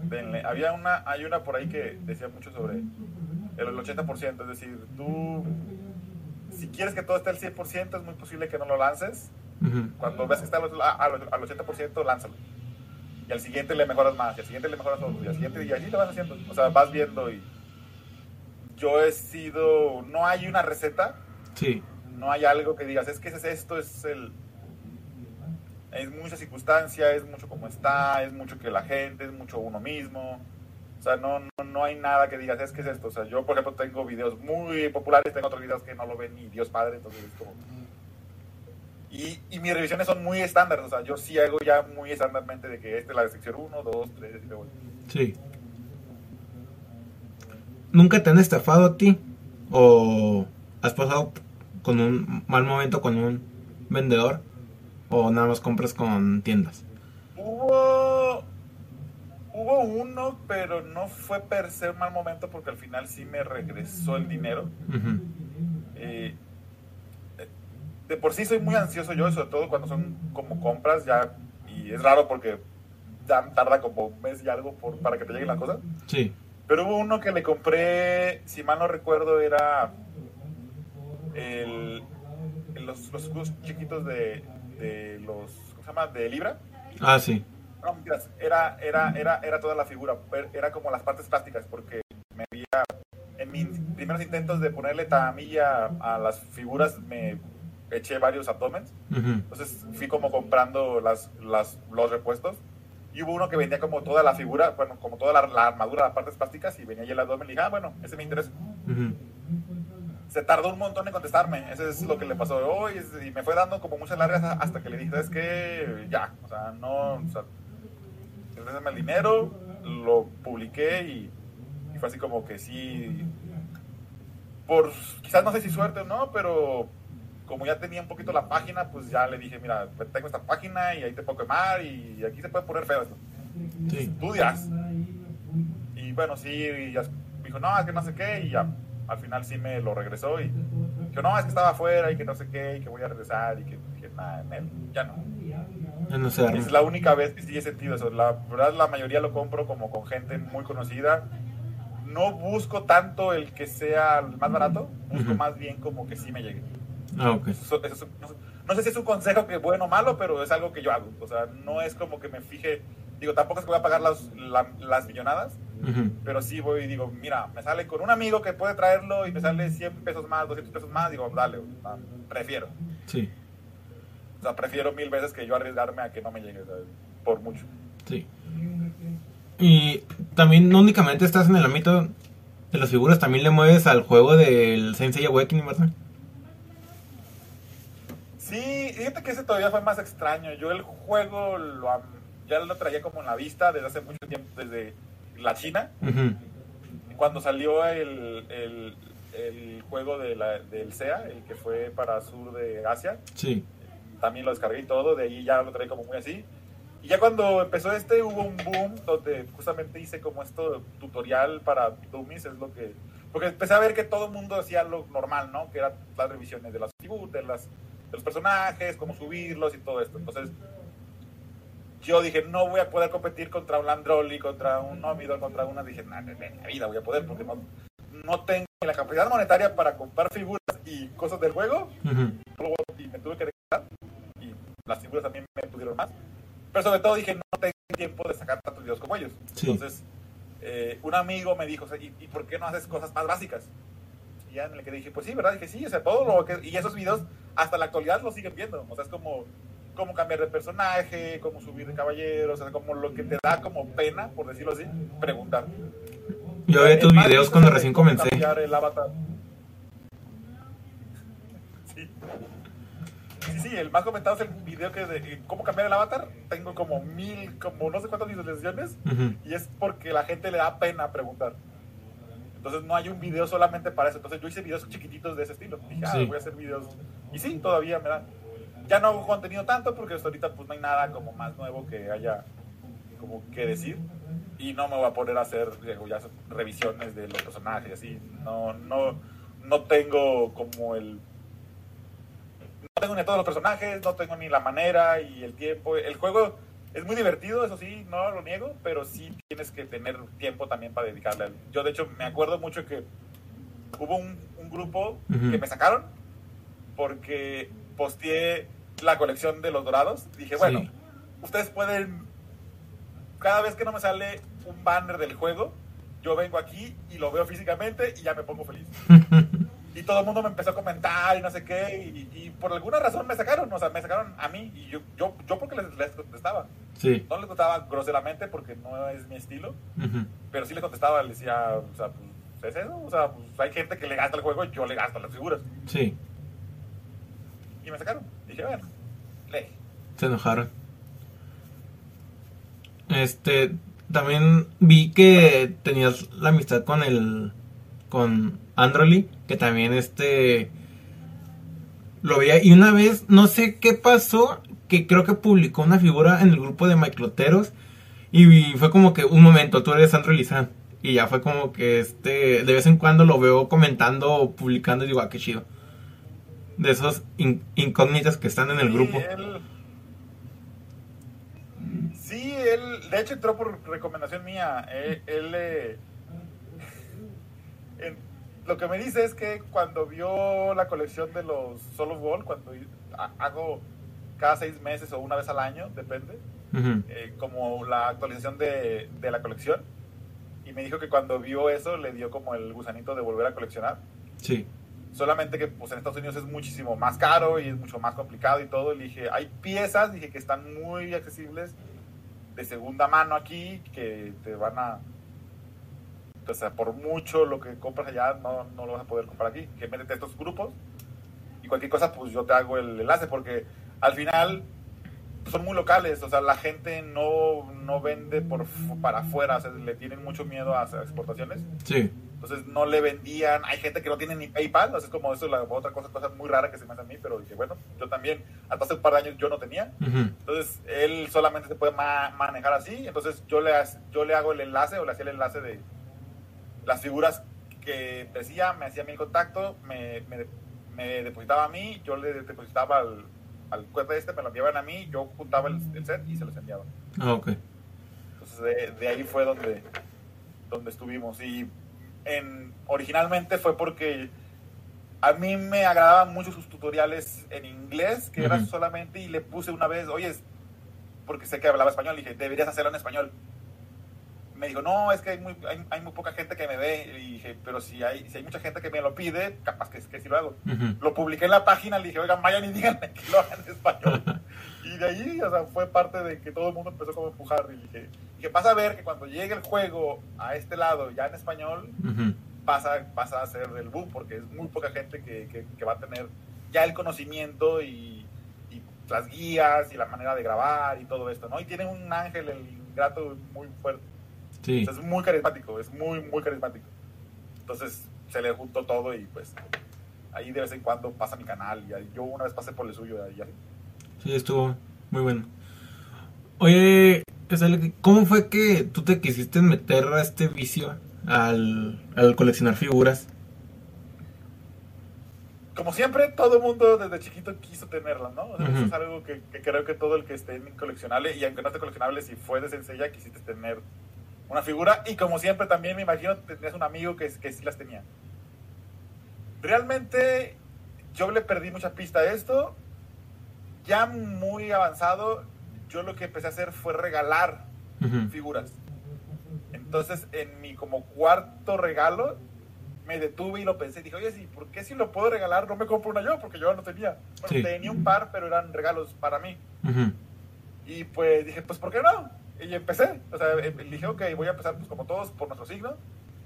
denle. Había una, hay una por ahí que decía mucho sobre el 80%, es decir, tú si quieres que todo esté al 100% es muy posible que no lo lances. Cuando ves que está al, al- al 80%, lánzalo. Y al siguiente le mejoras más, y al siguiente le mejoras otro, y al siguiente, y así lo vas haciendo. O sea, vas viendo y yo he sido, no hay una receta, Sí, no hay algo que digas, es que es esto, es el... Es mucha circunstancia, es mucho como está, es mucho que la gente, es mucho uno mismo. O sea, no, no, no hay nada que digas, es que es esto. O sea, yo, por ejemplo, tengo videos muy populares, tengo otros videos que no lo ven ni Dios Padre, entonces es como... Y, y mis revisiones son muy estándar, o sea, yo sí hago ya muy estándarmente de que esta es la sección 1, 2, 3, y luego... Sí. ¿Nunca te han estafado a ti? ¿O has pasado con un mal momento con un vendedor? ¿O nada más compras con tiendas? Hubo, hubo uno, pero no fue per se un mal momento porque al final sí me regresó el dinero. Eh, de por sí soy muy ansioso yo, sobre todo cuando son como compras ya, y es raro porque tarda como un mes y algo por, para que te lleguen las cosas. Sí. Pero hubo uno que le compré, si mal no recuerdo, era el, los, los chiquitos de, de los, ¿cómo se llama? De Libra. Ah, sí. No, mentiras, era, era, era, era toda la figura, era como las partes plásticas, porque me había, en mis primeros intentos de ponerle tamilla a las figuras, me eché varios abdomens, Ujú. entonces fui como comprando las, las, los repuestos, y hubo uno que vendía como toda la figura, bueno, como toda la, la armadura, las partes plásticas, y venía ahí el abdomen, y dije, ah, bueno, ese me interesa. Ujú. Se tardó un montón en contestarme, eso es lo que le pasó hoy, y me fue dando como muchas largas hasta que le dije, es que ya, o sea, no, o sea, el dinero, lo publiqué y, y fue así como que sí, por quizás no sé si suerte o no, pero como ya tenía un poquito la página, pues ya le dije, mira, tengo esta página y ahí te puedo quemar y aquí se puede poner feo esto. Sí. Estudias. Y bueno, sí, y ya dijo, no, es que no sé qué, y ya al final sí me lo regresó y dijo, no, es que estaba afuera y que no sé qué, y que voy a regresar y que, que nada, en él, ya no. No arma. Es la única vez que sí he sentido eso. La verdad, la mayoría lo compro como con gente muy conocida. No busco tanto el que sea el más barato, busco Ujú. más bien como que sí me llegue. Ah. Eso- eso es un- no, no sé si es un consejo que bueno o malo, pero es algo que yo hago. O sea, no es como que me fije, digo, tampoco es que voy a pagar las, la- las millonadas, pero sí voy y digo, mira, me sale con un amigo que puede traerlo y me sale 100 pesos más, 200 pesos más, digo, dale, o sea, prefiero. Sí. O sea, prefiero mil veces que yo arriesgarme a que no me llegue, sea, por mucho. Sí. Y también no únicamente estás en el ámbito de las figuras, también le mueves al juego del Sensei Awakening, ¿verdad? Sí, fíjate que ese todavía fue más extraño. Yo el juego lo, am- ya lo traía como en la vista desde hace mucho tiempo, desde la China. Ujú. Cuando salió el, el, el juego de la- del SEA, el que fue para sur de Asia, Sí. también lo descargué y todo, de ahí ya lo traía como muy así. Y ya cuando empezó este hubo un boom donde justamente hice como esto tutorial para dummies, es lo que... Porque empecé a ver que todo el mundo hacía lo normal, ¿no? Que eran las revisiones de las figuras, de, las, de los personajes, cómo subirlos y todo esto. Entonces yo dije, no voy a poder competir contra un Landrolli, contra un Omidor, contra una... Dije, nada, en la vida voy a poder porque no, no tengo la capacidad monetaria para comprar figuras y cosas del juego y me tuve que regresar y las figuras también me pudieron más. Pero sobre todo dije, no tengo tiempo de sacar tantos videos como ellos. Sí. Entonces, eh, un amigo me dijo, o sea, ¿y, y por qué no haces cosas más básicas? Y ya en el que dije, pues sí, ¿verdad? Dije, sí, o sea, todo lo que... Y esos videos hasta la actualidad los siguen viendo. O sea, es como cómo cambiar de personaje, cómo subir de caballeros, o sea, como lo que te da como pena, por decirlo así, preguntar. Yo vi tus videos cuando recién comencé. cambiar el avatar. Sí. Sí, sí, el más comentado es el video que de eh, cómo cambiar el avatar. Tengo como mil, como no sé cuántas visualizaciones. Y es porque la gente le da pena preguntar. Entonces no hay un video solamente para eso. Entonces yo hice videos chiquititos de ese estilo. Dije, ah, Sí. voy a hacer videos. Y sí, todavía me dan. Ya no hago contenido tanto porque hasta ahorita pues no hay nada como más nuevo que haya como que decir. Y no me voy a poner a hacer digo, ya revisiones de los personajes así. No, no, no tengo como el... No tengo ni todos los personajes, no tengo ni la manera y el tiempo. El juego es muy divertido, eso sí, no lo niego, pero sí tienes que tener tiempo también para dedicarle. Yo de hecho me acuerdo mucho que hubo un, un grupo que me sacaron porque posteé la colección de los dorados. Dije, bueno, Sí. ustedes pueden, cada vez que no me sale un banner del juego, yo vengo aquí y lo veo físicamente y ya me pongo feliz. Y todo el mundo me empezó a comentar y no sé qué, y, y por alguna razón me sacaron, o sea, me sacaron a mí, y yo, yo, yo porque les, les contestaba. Sí. No les contestaba groseramente porque no es mi estilo, pero sí les contestaba, les decía, o sea, pues, ¿es eso? O sea, pues hay gente que le gasta el juego y yo le gasto las figuras. Sí. Y me sacaron. Dije, bueno, se enojaron. Este, también vi que tenías la amistad con el, con Androli, que también este, lo veía. Y una vez, no sé qué pasó, que creo que publicó una figura en el grupo de Maicloteros. Y fue como que un momento, tú eres Androli San. Y ya fue como que este, de vez en cuando lo veo comentando o publicando y digo, ah, qué chido. De esos incógnitas que están en el Sí, grupo. él- Sí, él, de hecho entró por recomendación mía. Él, él, eh, en- lo que me dice es que cuando vio la colección de los Solo Ball, cuando ha- hago cada seis meses o una vez al año, depende, eh, como la actualización de, de la colección, y me dijo que cuando vio eso le dio como el gusanito de volver a coleccionar. Sí. Solamente que pues en Estados Unidos es muchísimo más caro y es mucho más complicado y todo. Le dije, hay piezas, dije que están muy accesibles de segunda mano aquí, que te van a... O sea, por mucho lo que compras allá, no, no lo vas a poder comprar aquí. Que métete a estos grupos y cualquier cosa, pues yo te hago el enlace, porque al final son muy locales. O sea, la gente no, no vende por para afuera, o sea, le tienen mucho miedo a las exportaciones. Sí. Entonces no le vendían, hay gente que no tiene ni PayPal, entonces como eso es la otra cosa, cosa muy rara que se me hace a mí, pero dije, bueno, yo también, hasta hace un par de años yo no tenía, entonces él solamente se puede ma- manejar así, entonces yo le, yo le hago el enlace o le hacía el enlace de las figuras que decía, me hacía mi contacto, me, me, me depositaba a mí, yo le depositaba al, al cuenta este, me lo enviaban a mí, yo juntaba el, el set y se los enviaba. Ah, ok. Entonces de, de ahí fue donde, donde estuvimos. Y en, originalmente fue porque a mí me agradaban mucho sus tutoriales en inglés, que eran Ujú. solamente, y le puse una vez, oye, porque sé que hablaba español, dije, deberías hacerlo en español. Me dijo, no, es que hay muy, hay, hay muy poca gente que me ve. Y dije, pero si hay, si hay mucha gente que me lo pide, capaz que, que sí lo hago. Lo publiqué en la página, le dije, oigan, vayan y díganme que lo hagan en español. y de ahí, o sea, fue parte de que todo el mundo empezó como a empujar. Y dije, dije, vas a ver que cuando llegue el juego a este lado, ya en español, Ujú. pasa, pasa a ser el boom, porque es muy poca gente que, que, que va a tener ya el conocimiento y, y las guías y la manera de grabar y todo esto, ¿no? Y tiene un ángel, el ingrato, muy fuerte. Sí. O sea, es muy carismático, es muy, muy carismático. Entonces se le juntó todo y pues ahí de vez en cuando pasa mi canal y yo una vez pasé por el suyo y así. Sí, estuvo muy bueno. Oye, ¿cómo fue que tú te quisiste meter a este vicio al, al coleccionar figuras? Como siempre, todo el mundo desde chiquito quiso tenerla, ¿no? O sea, Eso Ujú. es algo que, que creo que todo el que esté en coleccionable, y aunque no esté coleccionable, si fue de sencilla, quisiste tener una figura. Y como siempre, también me imagino tenías un amigo que, que sí las tenía. Realmente, yo le perdí mucha pista a esto. Ya muy avanzado, yo lo que empecé a hacer fue regalar Ujú. figuras. Entonces, en mi como cuarto regalo, me detuve y lo pensé. Dije, oye, sí, ¿por qué si lo puedo regalar no me compro una yo? Porque yo no tenía. Bueno, Sí. tenía un par, pero eran regalos para mí. Ujú. Y pues dije, pues, ¿por qué no? Y empecé. O sea, dije, ok, voy a empezar pues como todos por nuestro signo.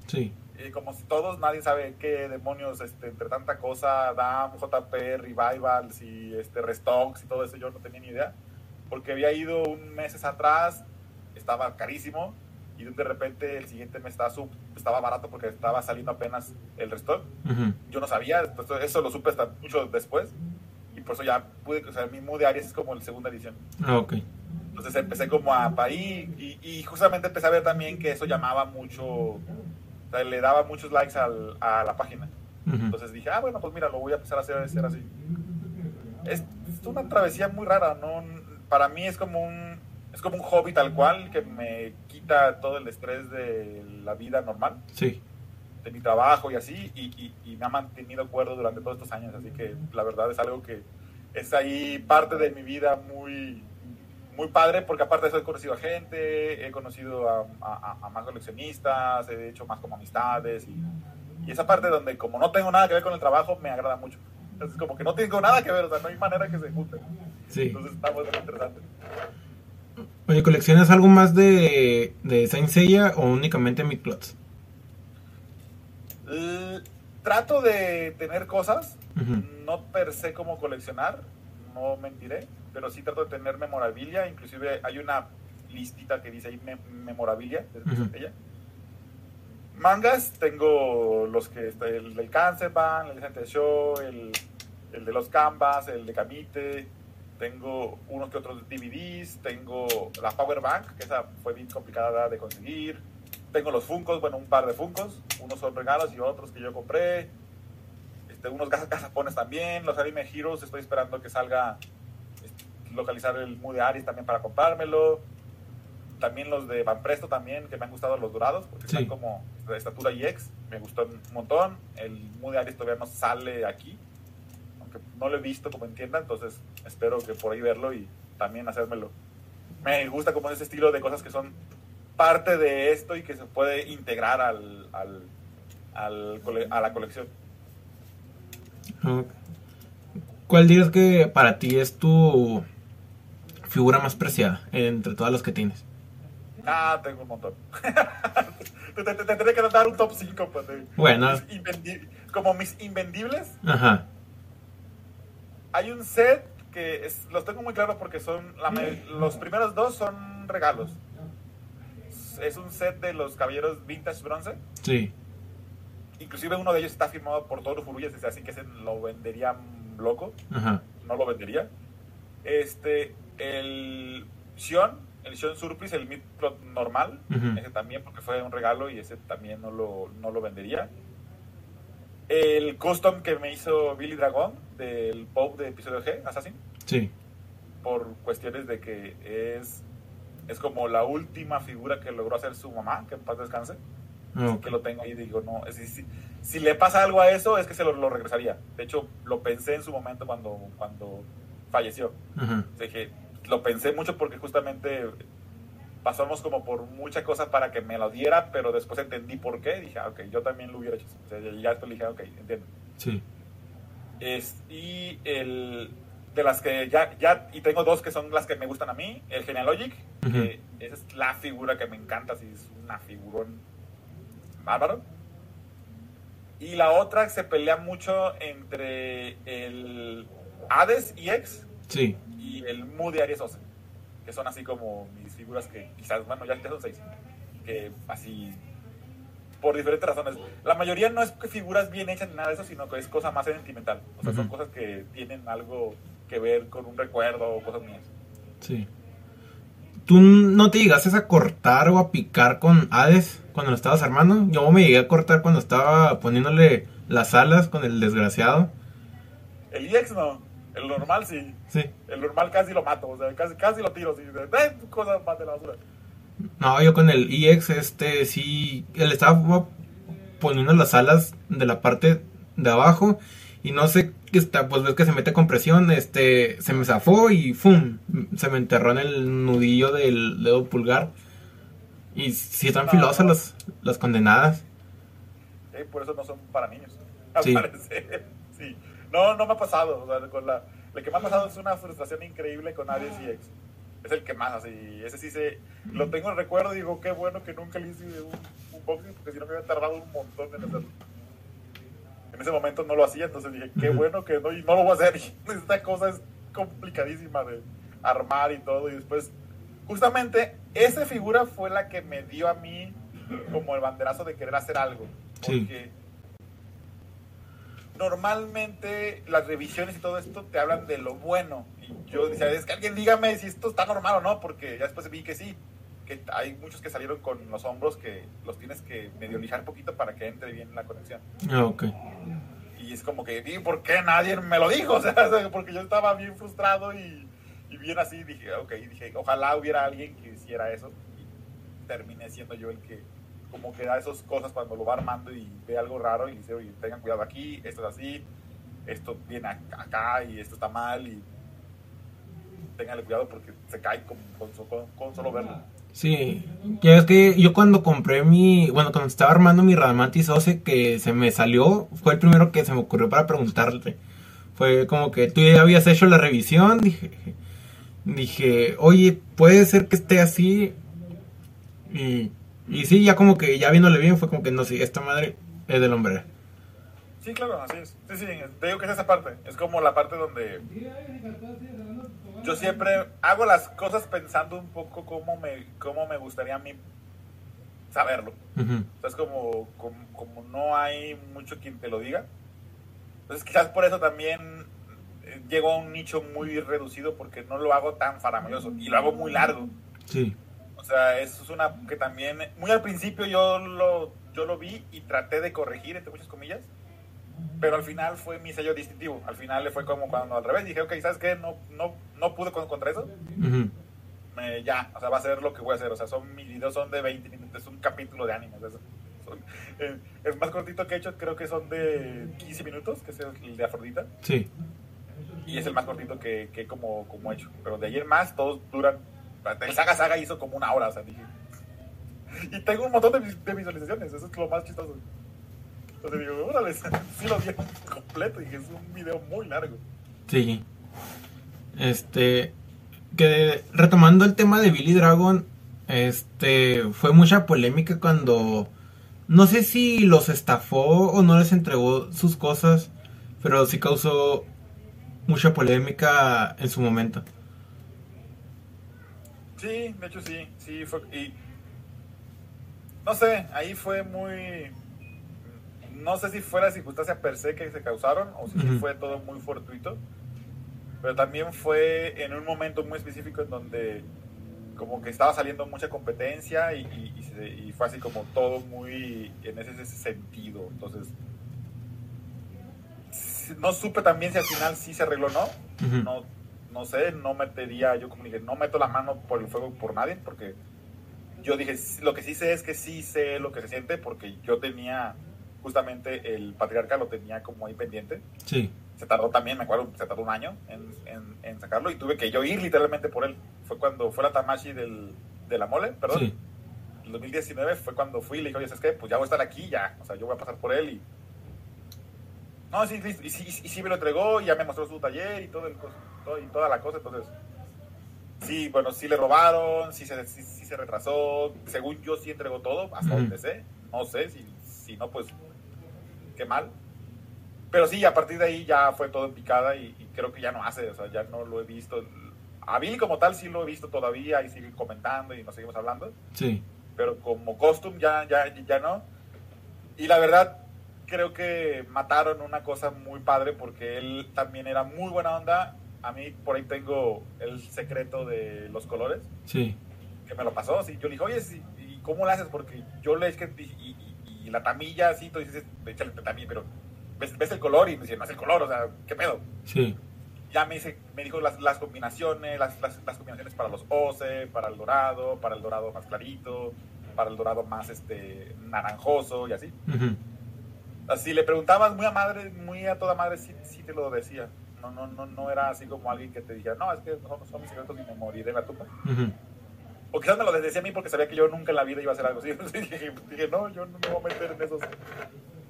Sí. Y como si todos, nadie sabe qué demonios, este, entre tanta cosa, DAM, JP, Revivals y este, Restocks y todo eso, yo no tenía ni idea. Porque había ido un meses atrás, estaba carísimo, y de repente el siguiente mes estaba, sub- estaba barato porque estaba saliendo apenas el Restock. Ujú. Yo no sabía, pues, eso lo supe hasta mucho después, y por eso ya pude, o sea, mi Mood de Aries es como la segunda edición. Ah, ok. Entonces empecé como a ahí y, y justamente empecé a ver también que eso llamaba mucho, sea, le daba muchos likes al- a la página. Entonces dije, ah, bueno, pues mira, lo voy a empezar a hacer, a hacer así. Es, es una travesía muy rara, ¿no? Para mí es como un es como un hobby tal cual que me quita todo el estrés de la vida normal, Sí. de mi trabajo y así, y, y- y me ha mantenido cuerdo durante todos estos años, así que la verdad es algo que es ahí parte de mi vida muy muy padre porque aparte de eso he conocido a gente, he conocido a, a- a más coleccionistas, he hecho más como amistades y, y esa parte donde como no tengo nada que ver con el trabajo me agrada mucho. Entonces como que no tengo nada que ver, o sea, no hay manera que se junten. Sí. Entonces está muy interesante. Oye, ¿coleccionas algo más de, de Saint Seiya o únicamente Midclots? L- trato de tener cosas, Ujú. no per se como coleccionar, no mentiré, pero sí trato de tener memorabilia, inclusive hay una listita que dice ahí memorabilia, ella. Mangas, tengo los que, el del Cancer Band, el de Show, el, el de los Canvas, el de Camite, tengo unos que otros DVDs, tengo la Power Bank, que esa fue bien complicada de conseguir, tengo los Funcos, bueno, un par de Funcos, unos son regalos y otros que yo compré, este, unos gazapones también, los Anime Heroes, estoy esperando que salga este, localizar el Mood de Aries también para comprármelo, también los de Van Presto también, que me han gustado los dorados, porque están como de estatura ex me gustó un montón, el Mood de Aries todavía no sale aquí, no lo he visto como entienda, entonces espero que por ahí verlo y también hacérmelo. Me gusta como ese estilo de cosas que son parte de esto y que se puede integrar al, al, a la colección. ¿Cuál dirías que para ti es tu figura más preciada entre todas las que tienes? Ah, tengo un montón. te, tendré que dar un top 5. Pues, bueno. como mis invendibles. Ajá hay un set que los tengo muy claros porque son los primeros dos son regalos. Es un set de los caballeros vintage bronce. Sí. Inclusive uno de ellos está firmado por todos los furullas, así que se lo vendería loco. Ajá. No lo vendería. Este, el Sion, el Sion Surprise, el Midplot normal, ese también porque fue un regalo y ese también no lo, no lo vendería. El custom que me hizo Billy Dragon del Pope de episodio G, Assassin. Sí. Por cuestiones de que es, es como la última figura que logró hacer su mamá, que en paz descanse. Que lo tengo ahí y digo, no, si, si, le pasa algo a eso, es que se lo, regresaría. De hecho, lo pensé en su momento cuando, cuando falleció. que lo pensé mucho porque justamente pasamos como por muchas cosas para que me lo diera, pero después entendí por qué. Dije, ah, ok, yo también lo hubiera hecho. O sea, ya después dije, ok, entiendo. Sí. Es, y el, de las que ya, ya, y tengo dos que son las que me gustan a mí, el Genealogic, que esa es la figura que me encanta, si es una figurón bárbaro. Y la otra se pelea mucho entre el Hades y X sí. y el Moody Aries Ose que son así como mis figuras que quizás, bueno, ya son seis, que así, por diferentes razones. La mayoría no es que figuras bien hechas ni nada de eso, sino que es cosa más sentimental. O sea, son cosas que tienen algo que ver con un recuerdo o cosas mías. Sí. ¿Tú no te llegaste a cortar o a picar con Hades cuando lo estabas armando? Yo me llegué a cortar cuando estaba poniéndole las alas con el desgraciado. El EX no. El normal sí. Sí. El normal casi lo mato, o sea, casi, casi lo tiro. Eh, cosas más de la basura. No, yo con el EX, este, sí, él estaba poniendo las alas de la parte de abajo y no sé qué está, pues ves que se mete con presión, este, se me zafó y ¡fum! Se me enterró en el nudillo del dedo pulgar. Y sí están filosas las, las condenadas. Sí, por eso no son para niños. Al sí. Sí. No, no me ha pasado. O sea, con la, el que me ha pasado es una frustración increíble con Aries y X. Es el que más, así. Ese sí se. Lo tengo en recuerdo y digo, qué bueno que nunca le hice un, un boxing, porque si no me hubiera tardado un montón en hacerlo. En ese momento no lo hacía, entonces dije, qué bueno que no, y no lo voy a hacer. esta cosa es complicadísima de armar y todo. Y después, justamente, esa figura fue la que me dio a mí como el banderazo de querer hacer algo. Porque normalmente las revisiones y todo esto te hablan de lo bueno. Y yo decía, es que alguien dígame si esto está normal o no, porque ya después vi que sí, que hay muchos que salieron con los hombros que los tienes que medio lijar un poquito para que entre bien la conexión. Ah, ok. Y es como que, ¿y por qué nadie me lo dijo? O sea, porque yo estaba bien frustrado y, y bien así, dije, ok, dije, ojalá hubiera alguien que hiciera eso. Y terminé siendo yo el que como que da esas cosas cuando lo va armando y ve algo raro y dice, oye, tengan cuidado aquí, esto es así, esto viene acá y esto está mal y tenganle cuidado porque se cae con, con, solo verlo. Sí, ya es que yo cuando compré mi, bueno, cuando estaba armando mi Radamantis 12 que se me salió, fue el primero que se me ocurrió para preguntarte. Fue como que tú ya habías hecho la revisión, dije, dije, oye, puede ser que esté así. Y y sí, ya como que ya viéndole bien fue como que no, sí, esta madre es del hombre. Sí, claro, así es. Sí, sí, te digo que es esa parte. Es como la parte donde yo siempre hago las cosas pensando un poco cómo me, cómo me gustaría a mí saberlo. Entonces, como, como, no hay mucho quien te lo diga. Entonces, quizás por eso también llego a un nicho muy reducido porque no lo hago tan faramioso y lo hago muy largo. Sí. O sea, eso es una que también, muy al principio yo lo, yo lo vi y traté de corregir, entre muchas comillas, pero al final fue mi sello distintivo. Al final le fue como cuando al revés dije, ok, ¿sabes qué? No, no, no pude contra eso. ya, o sea, va a ser lo que voy a hacer. O sea, son mis videos son de 20 minutos, es un capítulo de ánimos. Eh, el más cortito que he hecho creo que son de 15 minutos, que es el de Afrodita. Sí. Y es el más cortito que, que como, como he hecho. Pero de ayer más, todos duran. El Saga Saga hizo como una hora, o sea, dije. Y tengo un montón de, visualizaciones, eso es lo más chistoso. Entonces digo, órale, sí lo vi completo y es un video muy largo. Sí. Este. Que retomando el tema de Billy Dragon, este. Fue mucha polémica cuando. No sé si los estafó o no les entregó sus cosas, pero sí causó mucha polémica en su momento. Sí, de hecho sí, sí fue y no sé, ahí fue muy no sé si fue la circunstancia per se que se causaron o si fue todo muy fortuito, pero también fue en un momento muy específico en donde como que estaba saliendo mucha competencia y, fue así como todo muy en ese, sentido. Entonces, no supe también si al final sí se arregló o no. no. No sé, no metería, yo como dije, no meto la mano por el fuego por nadie, porque yo dije, lo que sí sé es que sí sé lo que se siente, porque yo tenía justamente el patriarca lo tenía como ahí pendiente. Sí. Se tardó también, me acuerdo, se tardó un año en, en, sacarlo y tuve que yo ir literalmente por él. Fue cuando fue la Tamashi del, de la mole, perdón. Sí. El 2019 fue cuando fui y le dije, oye, ¿sabes qué? Pues ya voy a estar aquí, ya. O sea, yo voy a pasar por él y... No, sí, sí, y, sí, me lo entregó y ya me mostró su taller y todo, el, y toda la cosa, entonces... Sí, bueno, sí le robaron, sí se, sí, se retrasó. Según yo sí entregó todo, hasta donde sé. No sé, si, si no, pues qué mal. Pero sí, a partir de ahí ya fue todo en picada y, creo que ya no hace, o sea, ya no lo he visto. A Billy como tal sí lo he visto todavía y sigue comentando y nos seguimos hablando. Sí. Pero como costume ya, ya, ya no. Y la verdad, creo que mataron una cosa muy padre porque él también era muy buena onda. A mí por ahí tengo el secreto de los colores. Sí. Que me lo pasó. Sí. Yo le dije, oye, ¿y cómo lo haces? Porque yo le que y, y la tamilla así, tú dices, échale también, pero ves, el color y me dice, no es el color, o sea, ¿qué pedo? Sí. Ya me, dice, me dijo las, las combinaciones, las, las, combinaciones para los OCE, para el dorado, para el dorado más clarito, para el dorado más este naranjoso y así. Así le preguntabas muy a madre, muy a toda madre, sí, sí te lo decía. No, no, no, no era así como alguien que te dijera, no, es que no son mis secretos y me moriré en la tumba. O quizás me lo decía a mí porque sabía que yo nunca en la vida iba a hacer algo así. dije, dije, no, yo no me voy a meter en esos.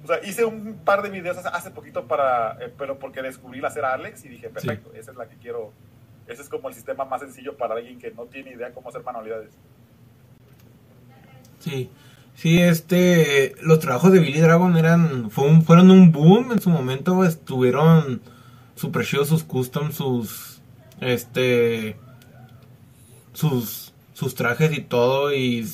O sea, hice un par de videos hace poquito para, eh, pero porque descubrí la cera Alex y dije, perfecto, esa es la que quiero. Ese es como el sistema más sencillo para alguien que no tiene idea cómo hacer manualidades. Sí, sí, este, los trabajos de Billy Dragon eran, fueron un boom en su momento, estuvieron super chidos sus customs, sus, este, sus sus trajes y todo y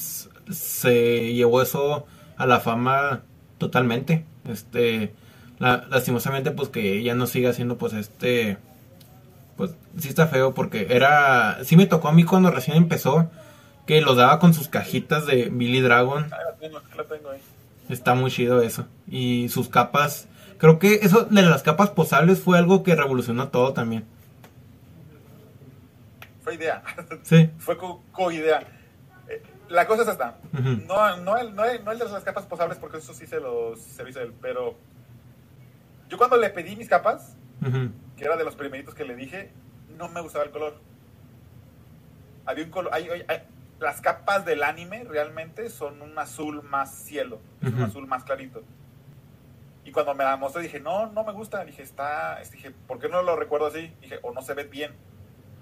se llevó eso a la fama totalmente. Este, lastimosamente pues que ya no sigue haciendo pues este, pues sí está feo porque era, sí me tocó a mí cuando recién empezó que lo daba con sus cajitas de Billy Dragon. Está muy chido eso. Y sus capas, creo que eso de las capas posables fue algo que revolucionó todo también fue idea. Sí. fue co-idea. Eh, la cosa es esta. no, no, el, no, el, de las capas posables, porque eso sí se lo se hizo él, pero yo cuando le pedí mis capas, que era de los primeritos que le dije, no me gustaba el color. Había un color. Las capas del anime realmente son un azul más cielo, un azul más clarito. Y cuando me la mostró dije, no, no me gusta. Dije, está, dije, ¿por qué no lo recuerdo así? Dije, o no se ve bien.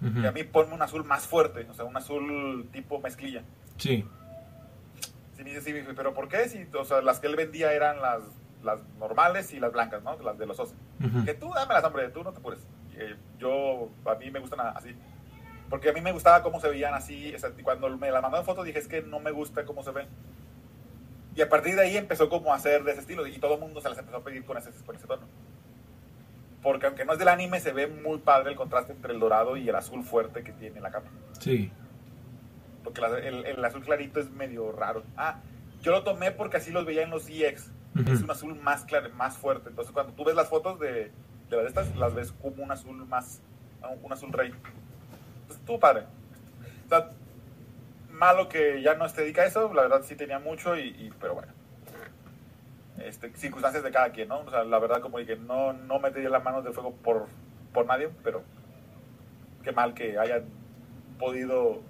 Y a mí ponme un azul más fuerte, o sea, un azul tipo mezclilla. Sí. Sí, me dice, sí, pero ¿por qué? Si, o sea, las que él vendía eran las las normales y las blancas, ¿no? Las de los osos. Ujú. Que tú dámelas, hombre, tú no te apures. Eh, yo, a mí me gustan así. Porque a mí me gustaba cómo se veían así. o sea, cuando me la mandó en foto dije, es que no me gusta cómo se ven. Y a partir de ahí empezó como a hacer de ese estilo. Y todo el mundo se las empezó a pedir con ese, con ese tono. Porque aunque no es del anime, se ve muy padre el contraste entre el dorado y el azul fuerte que tiene la capa. Sí. Porque la- el, el azul clarito es medio raro. Ah, yo lo tomé porque así los veía en los EX. Ujú. Es un azul más claro, más fuerte. Entonces cuando tú ves las fotos de, de las de estas, las ves como un azul más, un azul rey. Estuvo padre. O sea, malo que ya no se dedica a eso, la verdad sí tenía mucho, y, y- pero bueno. Este, circunstancias de cada quien, ¿no? O sea, la verdad como dije, no, no metería las manos del fuego por, por nadie, pero qué mal que hayan podido,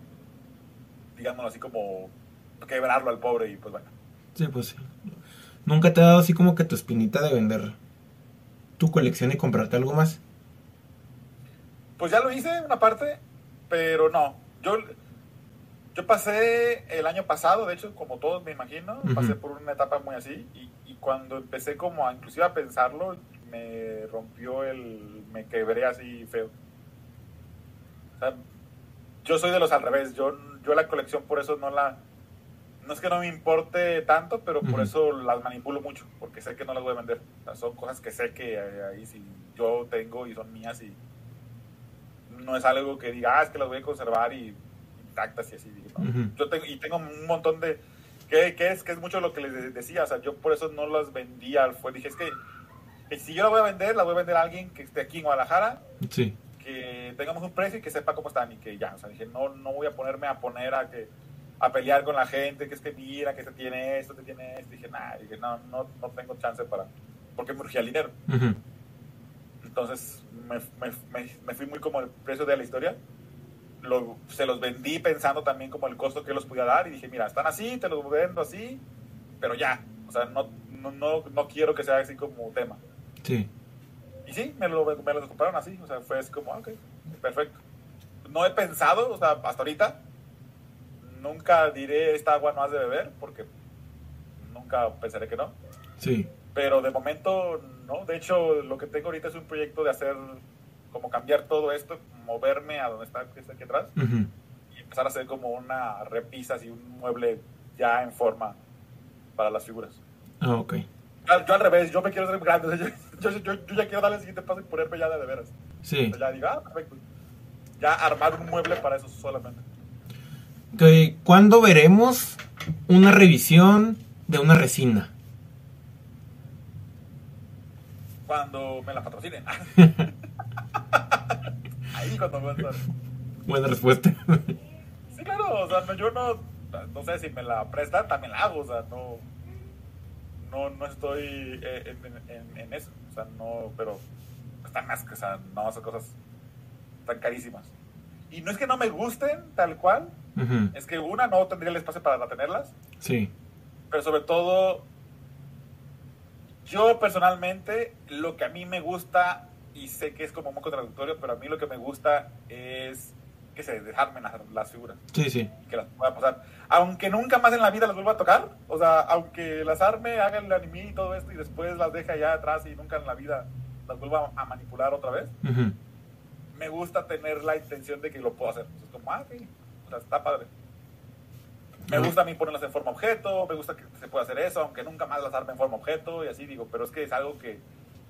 digámoslo así como, quebrarlo al pobre y pues bueno. Sí, pues sí. ¿Nunca te ha dado así como que tu espinita de vender tu colección y comprarte algo más? Pues ya lo hice una parte, pero no. Yo, yo pasé el año pasado, de hecho, como todos me imagino, pasé por una etapa muy así y, y cuando empecé como a, inclusive a pensarlo, me rompió el, me quebré así feo. O sea, yo soy de los al revés, yo, yo la colección por eso no la, no es que no me importe tanto, pero por eso las manipulo mucho, porque sé que no las voy a vender. O sea, son cosas que sé que ahí sí yo tengo y son mías y no es algo que diga, ah, es que las voy a conservar y intactas y así. no. Ujú. Yo tengo, y tengo un montón de, que, que es, que es mucho lo que les de- decía, o sea, yo por eso no las vendía, fue, dije, es que que si yo la voy a vender, la voy a vender a alguien que esté aquí en Guadalajara, Sí. que tengamos un precio y que sepa cómo están y que ya, o sea, dije, no, no voy a ponerme a poner a que a pelear con la gente, que es que mira, que este tiene esto, este tiene esto, dije, nada, dije, no, no, no tengo chance para, porque me urgía el dinero. Ujú. Entonces me, me- me- me fui muy como el precio de la historia. Lo- se los vendí pensando también como el costo que los podía dar y dije, mira, están así, te los vendo así, pero ya, o sea, no, no, no, no quiero que sea así como tema. Sí. Y sí, me, lo, me los compraron así, o sea, fue así como, ah, ok, perfecto. No he pensado, o sea, hasta ahorita, nunca diré esta agua no has de beber, porque nunca pensaré que no. Sí. Pero de momento, no. De hecho, lo que tengo ahorita es un proyecto de hacer, como cambiar todo esto, moverme a donde está, que está aquí atrás, y empezar a hacer como una repisa, así un mueble ya en forma para las figuras. Ah, ok. Yo, yo al revés, yo me quiero hacer grande. Yo, yo, yo, ya quiero darle el siguiente paso y ponerme ya de, de veras. Sí. Ya digo, ah, perfecto. Ya armar un mueble para eso solamente. ¿Cuándo veremos una revisión de una resina? Cuando me la patrocinen. Ahí cuando me. Buena respuesta. Sí, claro, o sea, no, yo no, no sé si me la prestan, también la hago, o sea, no, no, no estoy eh, en, en- en eso, o sea, no, pero están más o sea, no, son cosas tan carísimas. Y no es que no me gusten tal cual, es que una, no tendría el espacio para tenerlas, Sí. pero sobre todo, yo personalmente, lo que a mí me gusta, y sé que es como muy contradictorio, pero a mí lo que me gusta es que se desarmen las, las figuras Sí, sí. que las pueda pasar. Aunque nunca más en la vida las vuelva a tocar, o sea, aunque las arme, haga el anime y todo esto y después las deje allá atrás y nunca en la vida las vuelva a manipular otra vez, me gusta tener la intención de que lo puedo hacer. Es como, ah, ok, o sea, está padre. Me gusta a mí ponerlas en forma objeto, me gusta que se pueda hacer eso, aunque nunca más las arme en forma objeto y así digo, pero es que es algo que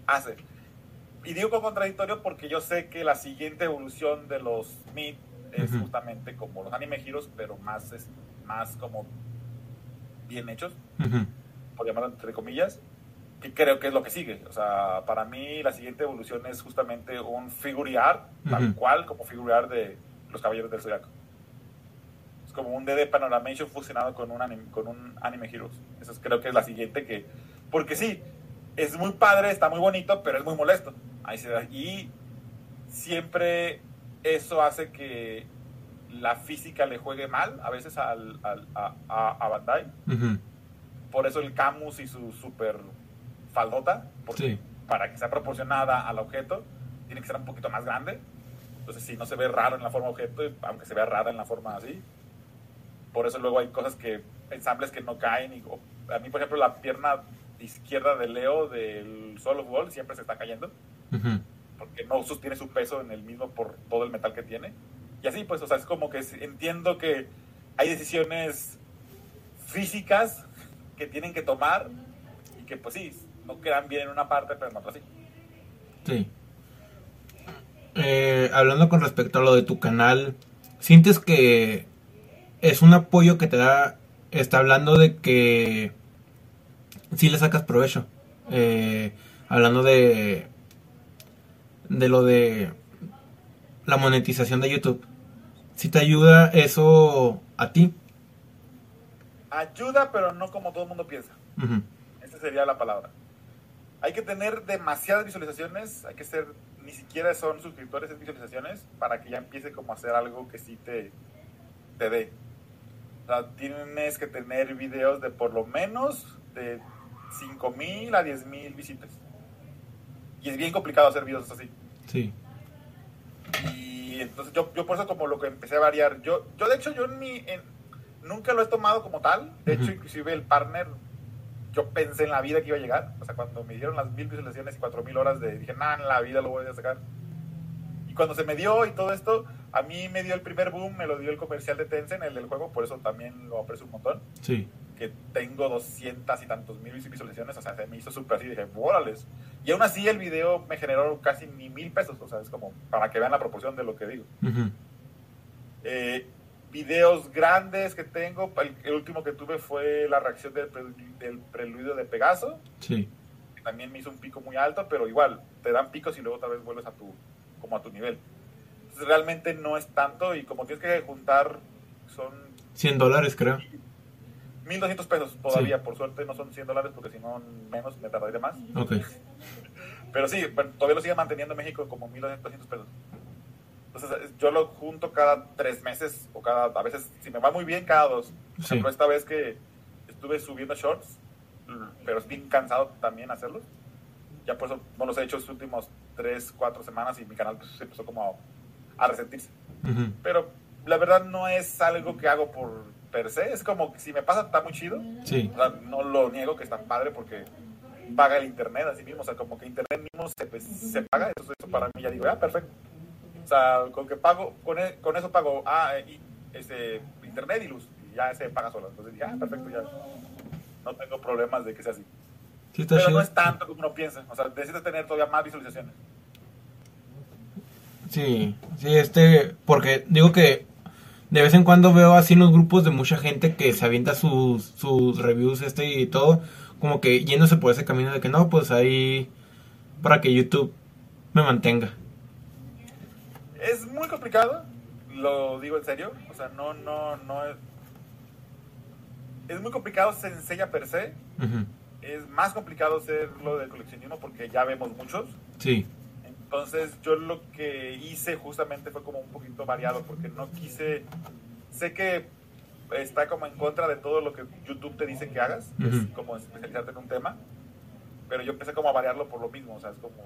hace. Y digo con contradictorio porque yo sé que la siguiente evolución de los Meat es justamente como los anime giros, pero más, es, más como bien hechos, por llamarlo entre comillas, que creo que es lo que sigue. O sea, para mí la siguiente evolución es justamente un figure art, tal cual como figure art de los Caballeros del Zodiaco. Es como un DD Panoramation fusionado con un anime, con un anime Heroes. Eso es- creo que es la siguiente que... Porque sí, es muy padre, está muy bonito, pero es muy molesto. Ahí se da. Y siempre eso hace que la física le juegue mal a veces al, al- a, a- Bandai. Ujú. Por eso el Camus y su super faldota, porque Sí. para que sea proporcionada al objeto, tiene que ser un poquito más grande. Entonces, si no se ve raro en la forma objeto, aunque se vea rara en la forma así. Por eso luego hay cosas que, ensambles que no caen. Y, o- a mí, por ejemplo, la pierna izquierda de Leo del Solo Wall siempre se está cayendo. Porque no sostiene su peso en el mismo por todo el metal que tiene. Y así, pues, o sea, es como que entiendo que hay decisiones físicas que tienen que tomar y que, pues sí, no quedan bien en una parte, pero en otra sí. Sí. Eh, hablando con respecto a lo de tu canal, ¿sientes que es un apoyo que te da? Está hablando de que sí le sacas provecho. Eh, hablando de de lo de la monetización de YouTube. Si te ayuda eso a ti. Ayuda, pero no como todo el mundo piensa. Esa sería la palabra. Hay que tener demasiadas visualizaciones, hay que ser, ni siquiera son suscriptores, es visualizaciones, para que ya empiece como a hacer algo que sí te, te dé. Sea, tienes que tener videos de por lo menos de 5.000 a 10.000 visitas. Y es bien complicado hacer videos así. Sí. Y entonces yo, yo por eso como lo que empecé a variar. Yo, yo de hecho, yo en mi, en- nunca lo he tomado como tal. De hecho, inclusive el partner, yo pensé en la vida que iba a llegar. O sea, cuando me dieron las mil visualizaciones y cuatro mil horas de, dije, nada, en la vida lo voy a sacar. Y cuando se me dio y todo esto, a mí me dio el primer boom, me lo dio el comercial de Tencent, el del juego, por eso también lo aprecio un montón. Sí. Que tengo doscientas y tantos mil visualizaciones, o sea, se me hizo súper así, dije, órales. Y aún así el video me generó casi ni mil pesos, o sea, es como para que vean la proporción de lo que digo. Eh, videos grandes que tengo, el, el último que tuve fue la reacción del, pre- del preludio de Pegaso, Sí. que también me hizo un pico muy alto, pero igual, te dan picos y luego otra vez vuelves a tu, como a tu nivel. Realmente no es tanto y como tienes que juntar, son 100 dólares creo. 1.200 pesos todavía, por suerte no son 100 dólares porque si no menos me tardaría más. Ok. Pero sí, bueno, todavía lo sigue manteniendo México como 1.200 pesos. Entonces yo lo junto cada tres meses o cada, a veces, si me va muy bien, cada dos. Por Sí. ejemplo, esta vez que estuve subiendo shorts, l- pero es bien cansado también hacerlos. Ya por eso no los he hecho estos últimos tres, cuatro semanas y mi canal se empezó como a, a resentirse. Ujú. Pero la verdad no es algo que hago por per se, es como que si me pasa está muy chido. Sí. O sea, no lo niego que está padre porque paga el internet así mismo, o sea, como que internet mismo se, pues, se paga, entonces eso para mí ya digo, ah, perfecto. O sea, con que pago, con, e- con eso pago ah, y, este, internet y luz, y ya se paga solo. Entonces dije, ah, perfecto, ya no tengo problemas de que sea así. Sí Pero chido. no es tanto como uno piensa, o sea, necesitas tener todavía más visualizaciones. Sí, sí, este, porque digo que de vez en cuando veo así en los grupos de mucha gente que se avienta sus, sus reviews este y todo, como que yéndose por ese camino de que no, pues ahí para que YouTube me mantenga. Es muy complicado, lo digo en serio, o sea, no, no, no es... Es muy complicado, se enseña per se, es más complicado ser lo del coleccionismo porque ya vemos muchos. Sí, Entonces yo lo que hice justamente fue como un poquito variado porque no quise, sé que está como en contra de todo lo que YouTube te dice que hagas, que es Ujú. como especializarte en un tema, pero yo empecé como a variarlo por lo mismo, o sea, es como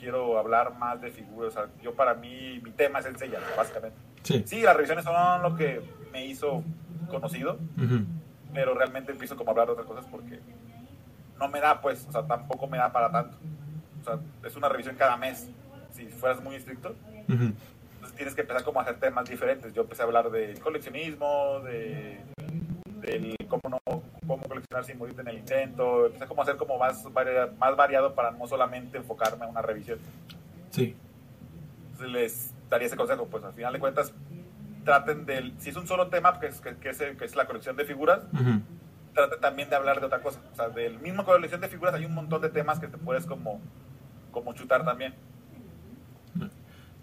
quiero hablar más de figuras, o sea, yo para mí mi tema es enseñar, básicamente. sí. Sí, las revisiones son lo que me hizo conocido, ujú, pero realmente empiezo como a hablar de otras cosas porque no me da, pues, o sea, tampoco me da para tanto. O sea, es una revisión cada mes. Si fueras muy estricto, ujú, entonces tienes que empezar como a hacer temas diferentes. Yo empecé a hablar de coleccionismo, de del cómo no cómo coleccionar sin morirte en el intento. Empecé como a hacer como más, más variado para no solamente enfocarme en una revisión. Sí, Entonces les daría ese consejo, pues al final de cuentas traten del, si es un solo tema, que es, que, que es, que es la colección de figuras, ujú, trata también de hablar de otra cosa. O sea, del mismo colección de figuras hay un montón de temas que te puedes como, como chutar también.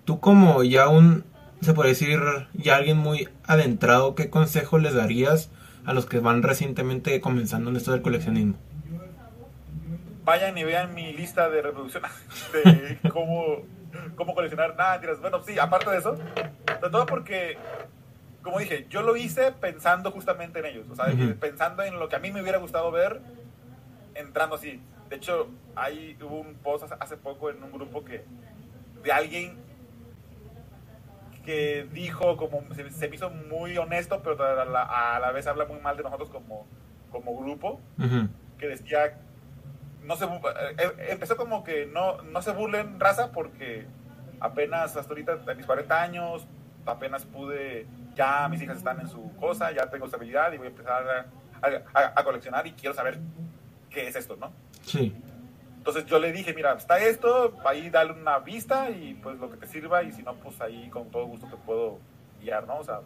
Tú como ya un, se puede decir, ya alguien muy adentrado, ¿qué consejo les darías a los que van recientemente comenzando en esto del coleccionismo? Vayan y vean mi lista de reproducción de cómo, cómo coleccionar. Nada, tiras. Bueno, sí, aparte de eso, sobre todo porque, como dije, yo lo hice pensando justamente en ellos. O sea, Ujú. pensando en lo que a mí me hubiera gustado ver entrando así. De hecho, hay, hubo un post hace- poco en un grupo que de alguien que dijo como se, se me hizo muy honesto pero a la, a la vez habla muy mal de nosotros como, como grupo que decía no se, eh, eh, empezó como que no, no se burlen raza porque apenas hasta ahorita a mis 40 años, apenas pude, ya mis hijas están en su cosa, ya tengo estabilidad y voy a empezar a, a- a coleccionar y quiero saber qué es esto, ¿no? Sí. Entonces yo le dije, mira, está esto, ahí dale una vista y pues lo que te sirva y si no, pues ahí con todo gusto te puedo guiar, ¿no? O sea,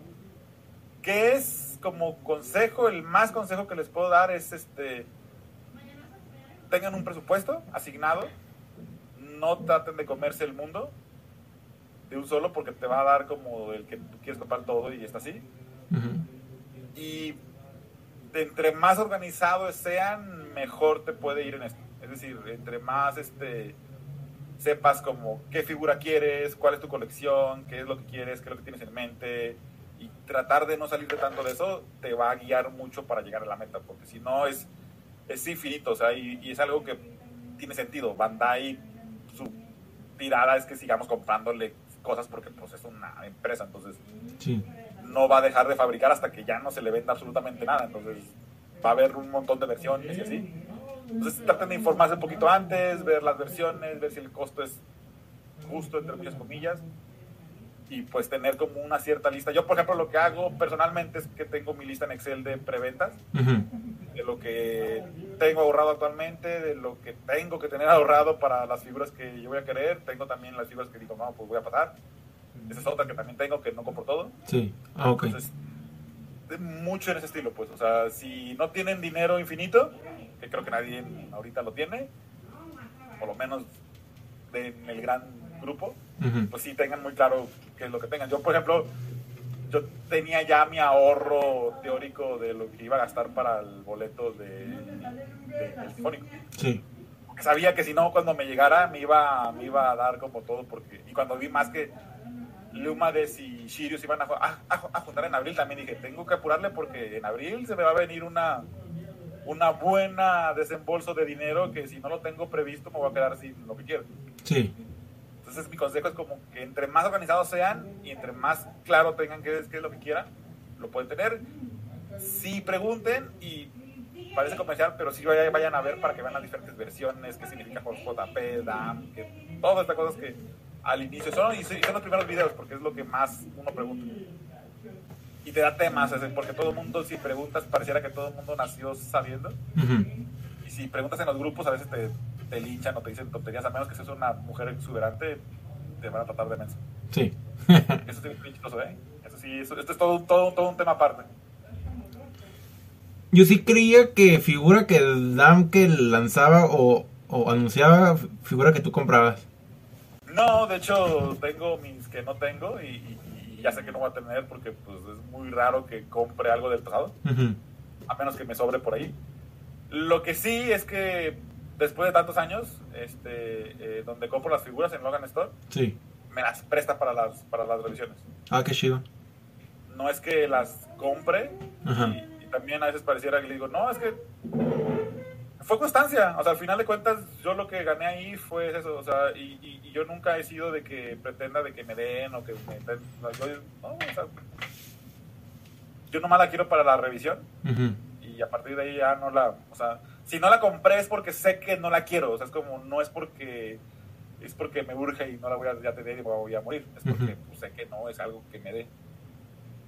¿qué es como consejo? El más consejo que les puedo dar es este, tengan un presupuesto asignado, no traten de comerse el mundo de un solo porque te va a dar como el que tú quieres comprar todo y está así. Ujú. Y de entre más organizados sean, mejor te puede ir en esto. Es decir, entre más este sepas como qué figura quieres, cuál es tu colección, qué es lo que quieres, qué es lo que tienes en mente y tratar de no salirte tanto de eso te va a guiar mucho para llegar a la meta, porque si no es es infinito, o sea, y, y es algo que tiene sentido. Bandai su tirada es que sigamos comprándole cosas porque pues es una empresa, entonces Sí. no va a dejar de fabricar hasta que ya no se le venda absolutamente nada. Entonces va a haber un montón de versiones y así. Entonces traten de informarse un poquito antes, ver las versiones, ver si el costo es justo, entre muchas comillas. Y pues tener como una cierta lista. Yo, por ejemplo, lo que hago personalmente es que tengo mi lista en Excel de preventas, Ujú. de lo que tengo ahorrado actualmente, de lo que tengo que tener ahorrado para las figuras que yo voy a querer. Tengo también las figuras que digo, no, pues voy a pasar. Esa es otra que también tengo, que no compro todo. Sí. Ah, ok. Entonces, mucho en ese estilo, pues. O sea, si no tienen dinero infinito, que creo que nadie ahorita lo tiene, por lo menos en el gran grupo, pues sí tengan muy claro qué es lo que tengan. Yo, por ejemplo, yo tenía ya mi ahorro teórico de lo que iba a gastar para el boleto de, de- del Sinfónico. Sí. Sabía que si no, cuando me llegara, me iba, me iba a dar como todo. porque Y cuando vi más que Lumades y Shiryu se iban a, a- a- juntar en abril, también dije, tengo que apurarle porque en abril se me va a venir una, una buena desembolso de dinero que si no lo tengo previsto me voy a quedar sin lo que quiero. Sí. Entonces mi consejo es como que entre más organizados sean y entre más claro tengan qué es, qué es lo que quieran, lo pueden tener. Sí pregunten y parece comercial, pero sí vayan, vayan a ver para que vean las diferentes versiones, qué significa JP, DAM, que todas estas cosas que al inicio son, y son los primeros videos porque es lo que más uno pregunta. Y te da temas, porque todo el mundo, si preguntas, pareciera que todo el mundo nació sabiendo. Y si preguntas en los grupos, a veces te, te linchan o te dicen tonterías, a menos que seas una mujer exuberante, te van a tratar de menso. Sí. Eso sí es chistoso, ¿eh? Eso sí, eso, esto es todo, todo, todo un tema aparte. Yo sí creía que figura que el DAM que lanzaba o, o anunciaba, figura que tú comprabas. No, de hecho, tengo mis que no tengo y, y- y ya sé que no voy a tener porque pues, es muy raro que compre algo del pasado, a menos que me sobre por ahí. Lo que sí es que después de tantos años, este, eh, donde compro las figuras en Logan Store, Sí. me las presta para las, para las revisiones. Ah, qué chido. no es que las compre Ajá. y, y también a veces pareciera que le digo, no, es que fue constancia, o sea, al final de cuentas yo lo que gané ahí fue eso, o sea, y, y- y yo nunca he sido de que pretenda de que me den o que me den, o sea, yo, no, o sea, yo nomás la quiero para la revisión Ujú. y a partir de ahí ya no la, o sea, si no la compré es porque sé que no la quiero, o sea, es como, no es porque, es porque me urge y no la voy a ya tener y voy a morir, es porque Ujú. pues, sé que no es algo que me dé.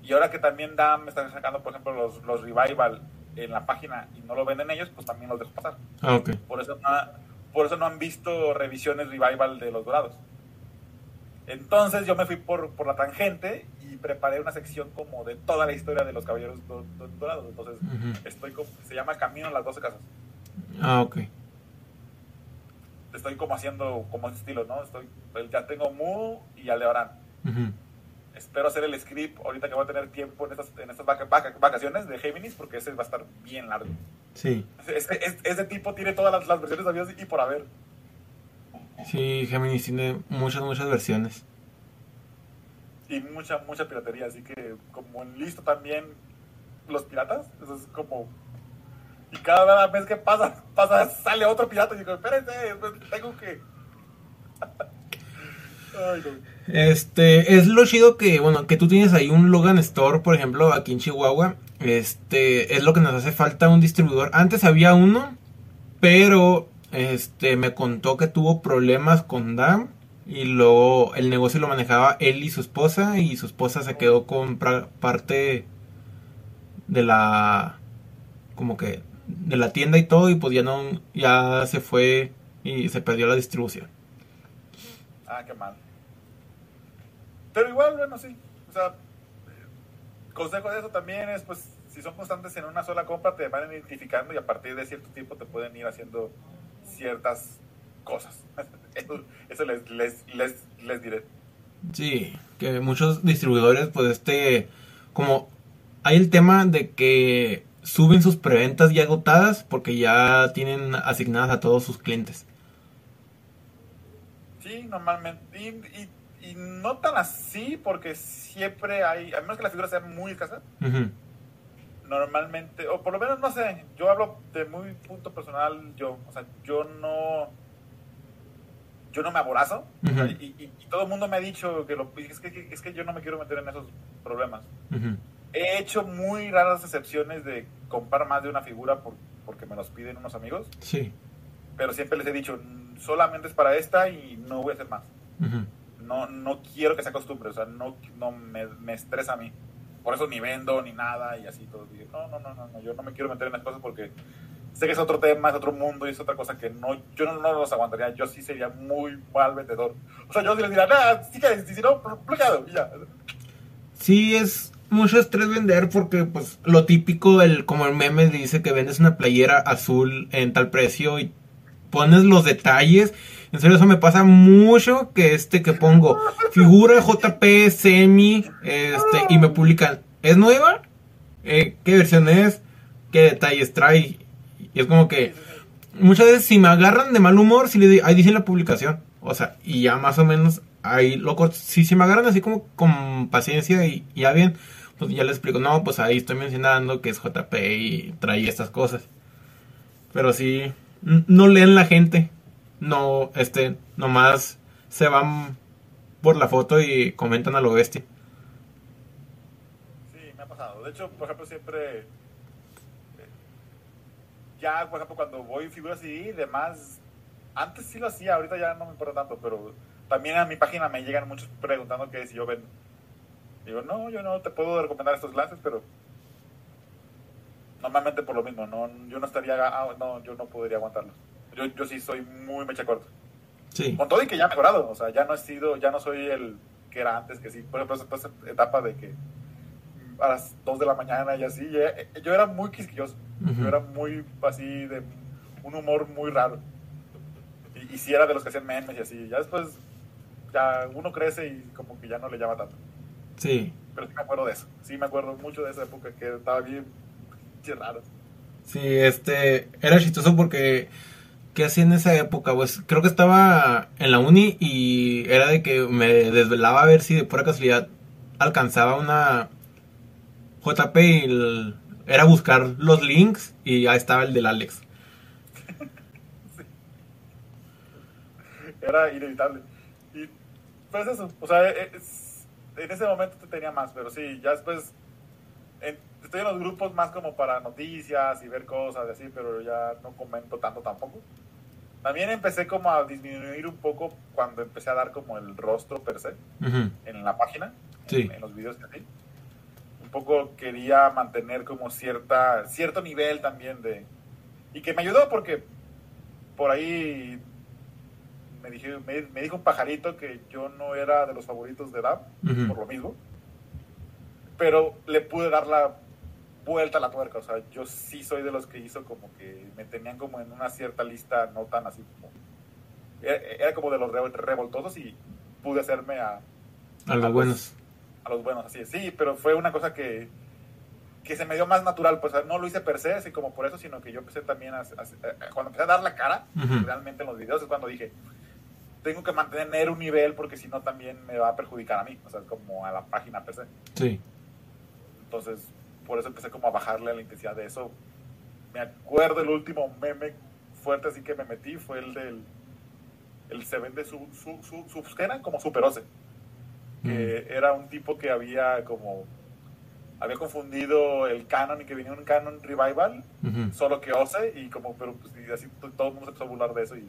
Y ahora que también DAM me están sacando, por ejemplo, los, los Revival en la página y no lo venden ellos, pues también los dejo pasar. Ah, ok. Por eso por eso no han visto revisiones Revival de los Dorados. Entonces yo me fui por, por la tangente y preparé una sección como de toda la historia de los Caballeros do- do- Dorados. Entonces Ujú. estoy como, se llama Camino a las 12 casas. Ah, ok. Estoy como haciendo como ese estilo, ¿no? Estoy, ya tengo Mu y Aldebarán. Ujú. Espero hacer el script ahorita que voy a tener tiempo en estas, en estas vaca- vaca- vacaciones de Géminis porque ese va a estar bien largo. Sí. Este, este- este tipo tiene todas las, las versiones habidas y por haber. Sí, Géminis tiene muchas, muchas versiones. Y mucha, mucha piratería. Así que como en listo también los piratas. Eso es como... Y cada vez que pasa, pasa sale otro pirata. Y digo, espérense, tengo que... Ay, no. Este, es lo chido que, bueno, que tú tienes ahí un Logan Store, por ejemplo, aquí en Chihuahua. Este, es lo que nos hace falta un distribuidor. Antes había uno, pero este, me contó que tuvo problemas con Dam y luego el negocio lo manejaba él y su esposa y su esposa se quedó con parte de la como que de la tienda y todo y pues ya no ya se fue y se perdió la distribución. Ah, qué mal. Pero igual, bueno, sí. O sea, consejo de eso también es, pues, si son constantes en una sola compra, te van identificando y a partir de cierto tiempo te pueden ir haciendo ciertas cosas. Eso, les, les, les, les diré. Sí, que muchos distribuidores, pues, este, como hay el tema de que suben sus preventas ya agotadas porque ya tienen asignadas a todos sus clientes. Sí, normalmente. Y, no tan así porque siempre hay, a menos que la figura sea muy escasa, normalmente, o por lo menos no sé, yo hablo de muy punto personal, yo, o sea, yo no, yo no me aborazo y, todo el mundo me ha dicho que, lo, es, que, es que yo no me quiero meter en esos problemas. He hecho muy raras excepciones de comprar más de una figura por, porque me los piden unos amigos. Sí. Pero siempre les he dicho, solamente es para esta y no voy a hacer más. No, no quiero que se acostumbre, o sea, no, no me, me, estresa a mí. Por eso ni vendo ni nada y así todo. no, no, no, no, yo no me quiero meter en las cosas porque sé que es otro tema, es otro mundo y es otra cosa que no, yo no, los aguantaría. Yo sí sería muy mal vendedor. O sea, yo sí les diría, nada, sí que si no, bloqueado y ya. Sí, es mucho estrés vender porque pues lo típico, el como el meme dice que vendes una playera azul en tal precio y pones los detalles. En serio, eso me pasa mucho que este que pongo figura JP semi este y me publican, ¿es nueva? Eh, ¿Qué versión es? ¿Qué detalles trae? Y es como que muchas veces si me agarran de mal humor, si le digo, ahí dice la publicación. O sea, y ya más o menos ahí loco, si, si me agarran así como con paciencia y ya bien, pues ya les explico, no, pues ahí estoy mencionando que es JP y trae estas cosas. Pero sí, no leen la gente, no, este, nomás se van por la foto y comentan a lo bestia. Sí, me ha pasado. De hecho, por ejemplo, siempre, eh, ya, por ejemplo, cuando voy figuras y demás, antes sí lo hacía, ahorita ya no me importa tanto, pero también a mi página me llegan muchos preguntando que si yo vendo. Digo, no, yo no te puedo recomendar estos lances, pero normalmente por lo mismo, no, yo no estaría, ah, no, yo no podría aguantarlos. Yo, yo sí soy muy mecha corta. Sí. Con todo y que ya he mejorado, o sea, ya no he sido, ya no soy el que era antes, que sí, por ejemplo, esa etapa de que a las 2 de la mañana y así, yo era muy quisquilloso, yo era muy así de un humor muy raro. Y, y si era de los que hacían memes y así, ya después ya uno crece y como que ya no le llama tanto. Sí. Pero sí me acuerdo de eso. Sí me acuerdo mucho de esa época que estaba bien, raro. Sí, este, era chistoso porque, ¿qué hacía en esa época? Pues creo que estaba en la uni y era de que me desvelaba a ver si de pura casualidad alcanzaba una JP y era buscar los links y ya estaba el del Alex. Era inevitable. Y pues eso, o sea, es en ese momento te tenía más, pero sí, ya después estoy en los grupos más como para noticias y ver cosas y así, pero ya no comento tanto tampoco. También empecé como a disminuir un poco cuando empecé a dar como el rostro per se en la página, en, los videos que así. Un poco quería mantener como cierta, cierto nivel también de... Y que me ayudó porque por ahí me, dije, me, dijo un pajarito que yo no era de los favoritos de DAP, por lo mismo. Pero le pude dar la vuelta a la tuerca. O sea, yo sí soy de los que hizo como que me tenían como en una cierta lista, no tan así como. Era, como de los revoltosos y pude hacerme a. A los buenos. A los buenos, así Sí, pero fue una cosa que que se me dio más natural, pues no lo hice per se, así como por eso, sino que yo empecé también a, cuando empecé a dar la cara, realmente en los videos es cuando dije, tengo que mantener un nivel porque si no también me va a perjudicar a mí, o sea, como a la página per se. Sí. Entonces, por eso empecé como a bajarle la intensidad de eso. Me acuerdo el último meme fuerte así que me metí fue el del el se vende su, su, su, su como Super Ose. Que mm. era un tipo que había como había confundido el Canon y que venía un Canon Revival, Ujú. solo que OCE, y como, pero pues, y así to- todo el mundo se empezó a burlar de eso. Y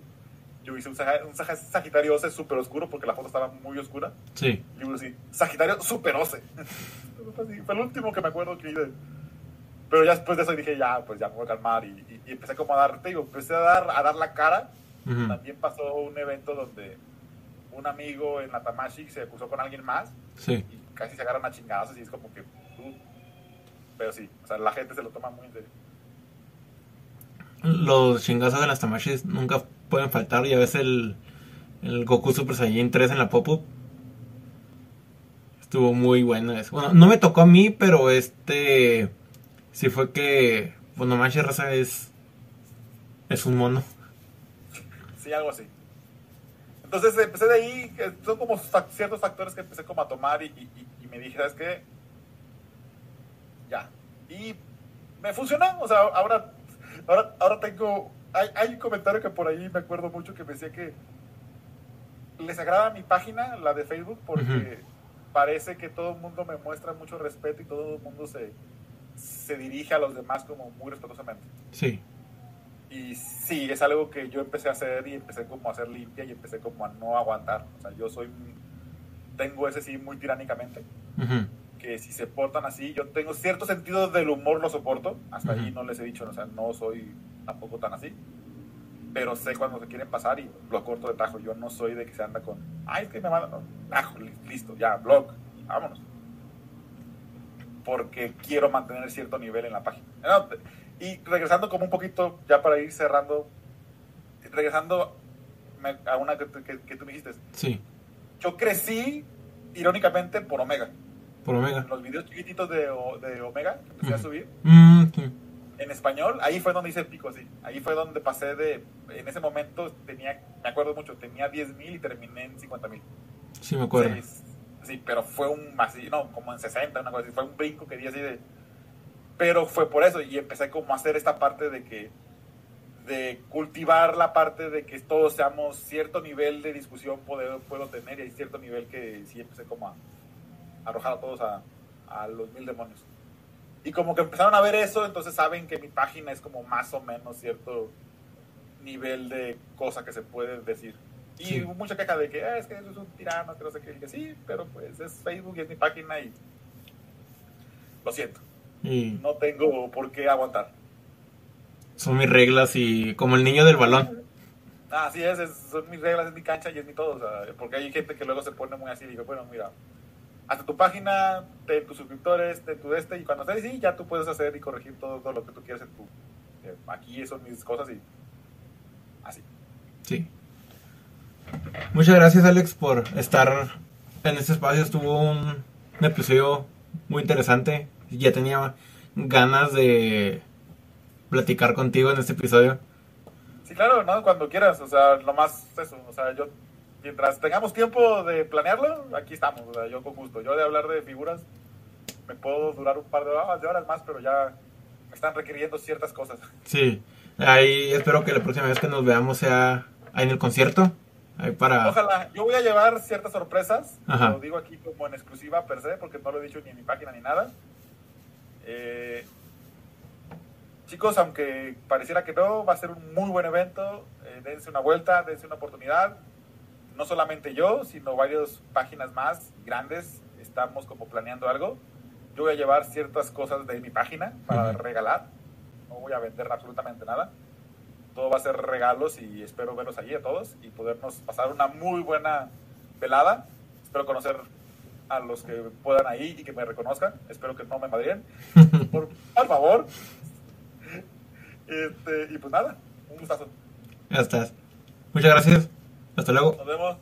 yo hice un, Saga- un Saga- Sagitario OCE súper oscuro porque la foto estaba muy oscura. Sí. Y yo así, Sagitario Super OCE. Así, Fue el último que me acuerdo que hice. Pero ya después de eso dije, ya, pues ya me voy a calmar. Y, y- y empecé como a dar, te digo, empecé a dar, a dar la cara. Ujú. También pasó un evento donde un amigo en la Tamashi se acusó con alguien más Sí. y casi se agarran a chingados y es como que... uh, pero sí, o sea, la gente se lo toma muy en serio. Los chingazos de las tamashis nunca pueden faltar. Ya ves el, el Goku Super Saiyan 3 en la pop-up. Estuvo muy bueno eso. Bueno, no me tocó a mí, pero este. Sí fue que. Bueno, Mashi Raza es. Es un mono. Sí, algo así. Entonces empecé de ahí, son como ciertos factores que empecé como a tomar y, y- y- y me dije, ¿sabes qué? Ya. Y me funcionó, o sea, ahora, ahora, ahora tengo, hay, hay un comentario que por ahí me acuerdo mucho que me decía que les agrada mi página, la de Facebook, porque. Parece que todo el mundo me muestra mucho respeto y todo el mundo se, se dirige a los demás como muy respetuosamente. Sí. Y sí, es algo que yo empecé a hacer y empecé como a hacer limpia y empecé como a no aguantar. O sea, yo soy, tengo ese sí muy tiránicamente, Ujú. que si se portan así, yo tengo cierto sentido del humor, lo soporto. Hasta ahí Ujú. no les he dicho, o sea, no soy tampoco tan así. Pero sé cuando se quieren pasar y lo corto de tajo. Yo no soy de que se anda con, ay, es que me mandan, tajo, li- listo, ya, blog, vámonos. Porque quiero mantener cierto nivel en la página. Y regresando como un poquito, ya para ir cerrando, regresando a una que, que- que tú me dijiste, Sí. yo crecí irónicamente por Omega. Por Omega. Los videos chiquititos de, de Omega que empecé a Ujú. subir Mm, sí. En español, ahí fue donde hice el pico así. Ahí fue donde pasé de, en ese momento tenía, me acuerdo mucho, tenía 10 mil y terminé en 50 mil. Sí, me acuerdo. Sí, sí, pero fue un, así, no, como en 60, una cosa así, fue un brinco que di así de... Pero fue por eso, y empecé como a hacer esta parte de que, de cultivar la parte de que todos seamos cierto nivel de discusión puedo, puedo tener, y hay cierto nivel que sí empecé como a, a arrojar a todos a, a los mil demonios. Y como que empezaron a ver eso, entonces saben que mi página es como más o menos cierto nivel de cosa que se puede decir. Y Sí. hubo mucha queja de que "Ah, es que eso es un tirano, que no sé qué. Y dije, sí, pero pues es Facebook y es mi página y lo siento, no tengo por qué aguantar. son mis reglas y como el niño del balón. Así es, es- son mis reglas, es mi cancha y es mi todo. o sea, porque hay gente que luego se pone muy así y digo, bueno, mira, hasta tu página, de tus suscriptores, de tu este, y cuando estés así, ya tú puedes hacer y corregir todo, todo lo que tú quieras en tu. eh, aquí son mis cosas y así. Sí. Muchas gracias Alex por estar en este espacio. Estuvo un, un episodio muy interesante. Ya tenía ganas de platicar contigo en este episodio. Sí, claro, ¿no? Cuando quieras, o sea, lo más eso, o sea, yo, mientras tengamos tiempo de planearlo, aquí estamos, o sea, yo con gusto. Yo de hablar de figuras, me puedo durar un par de horas, de horas más, pero ya me están requiriendo ciertas cosas. Sí. Ahí espero que la próxima vez que nos veamos sea ahí en el concierto. Ahí para... Ojalá, yo voy a llevar ciertas sorpresas, Ajá. lo digo aquí como en exclusiva per se, porque no lo he dicho ni en mi página ni nada. Eh, chicos, aunque pareciera que no, va a ser un muy buen evento, eh, dense una vuelta, dense una oportunidad. No solamente yo, sino varias páginas más grandes estamos como planeando algo. Yo voy a llevar ciertas cosas de mi página para regalar. No voy a vender absolutamente nada. Todo va a ser regalos y espero verlos allí a todos y podernos pasar una muy buena velada. Espero conocer a los que puedan ahí y que me reconozcan. Espero que no me madrien. Por, por favor. Este, y pues nada, un gustazo. ya estás. Muchas gracias. Hasta luego. Nos vemos.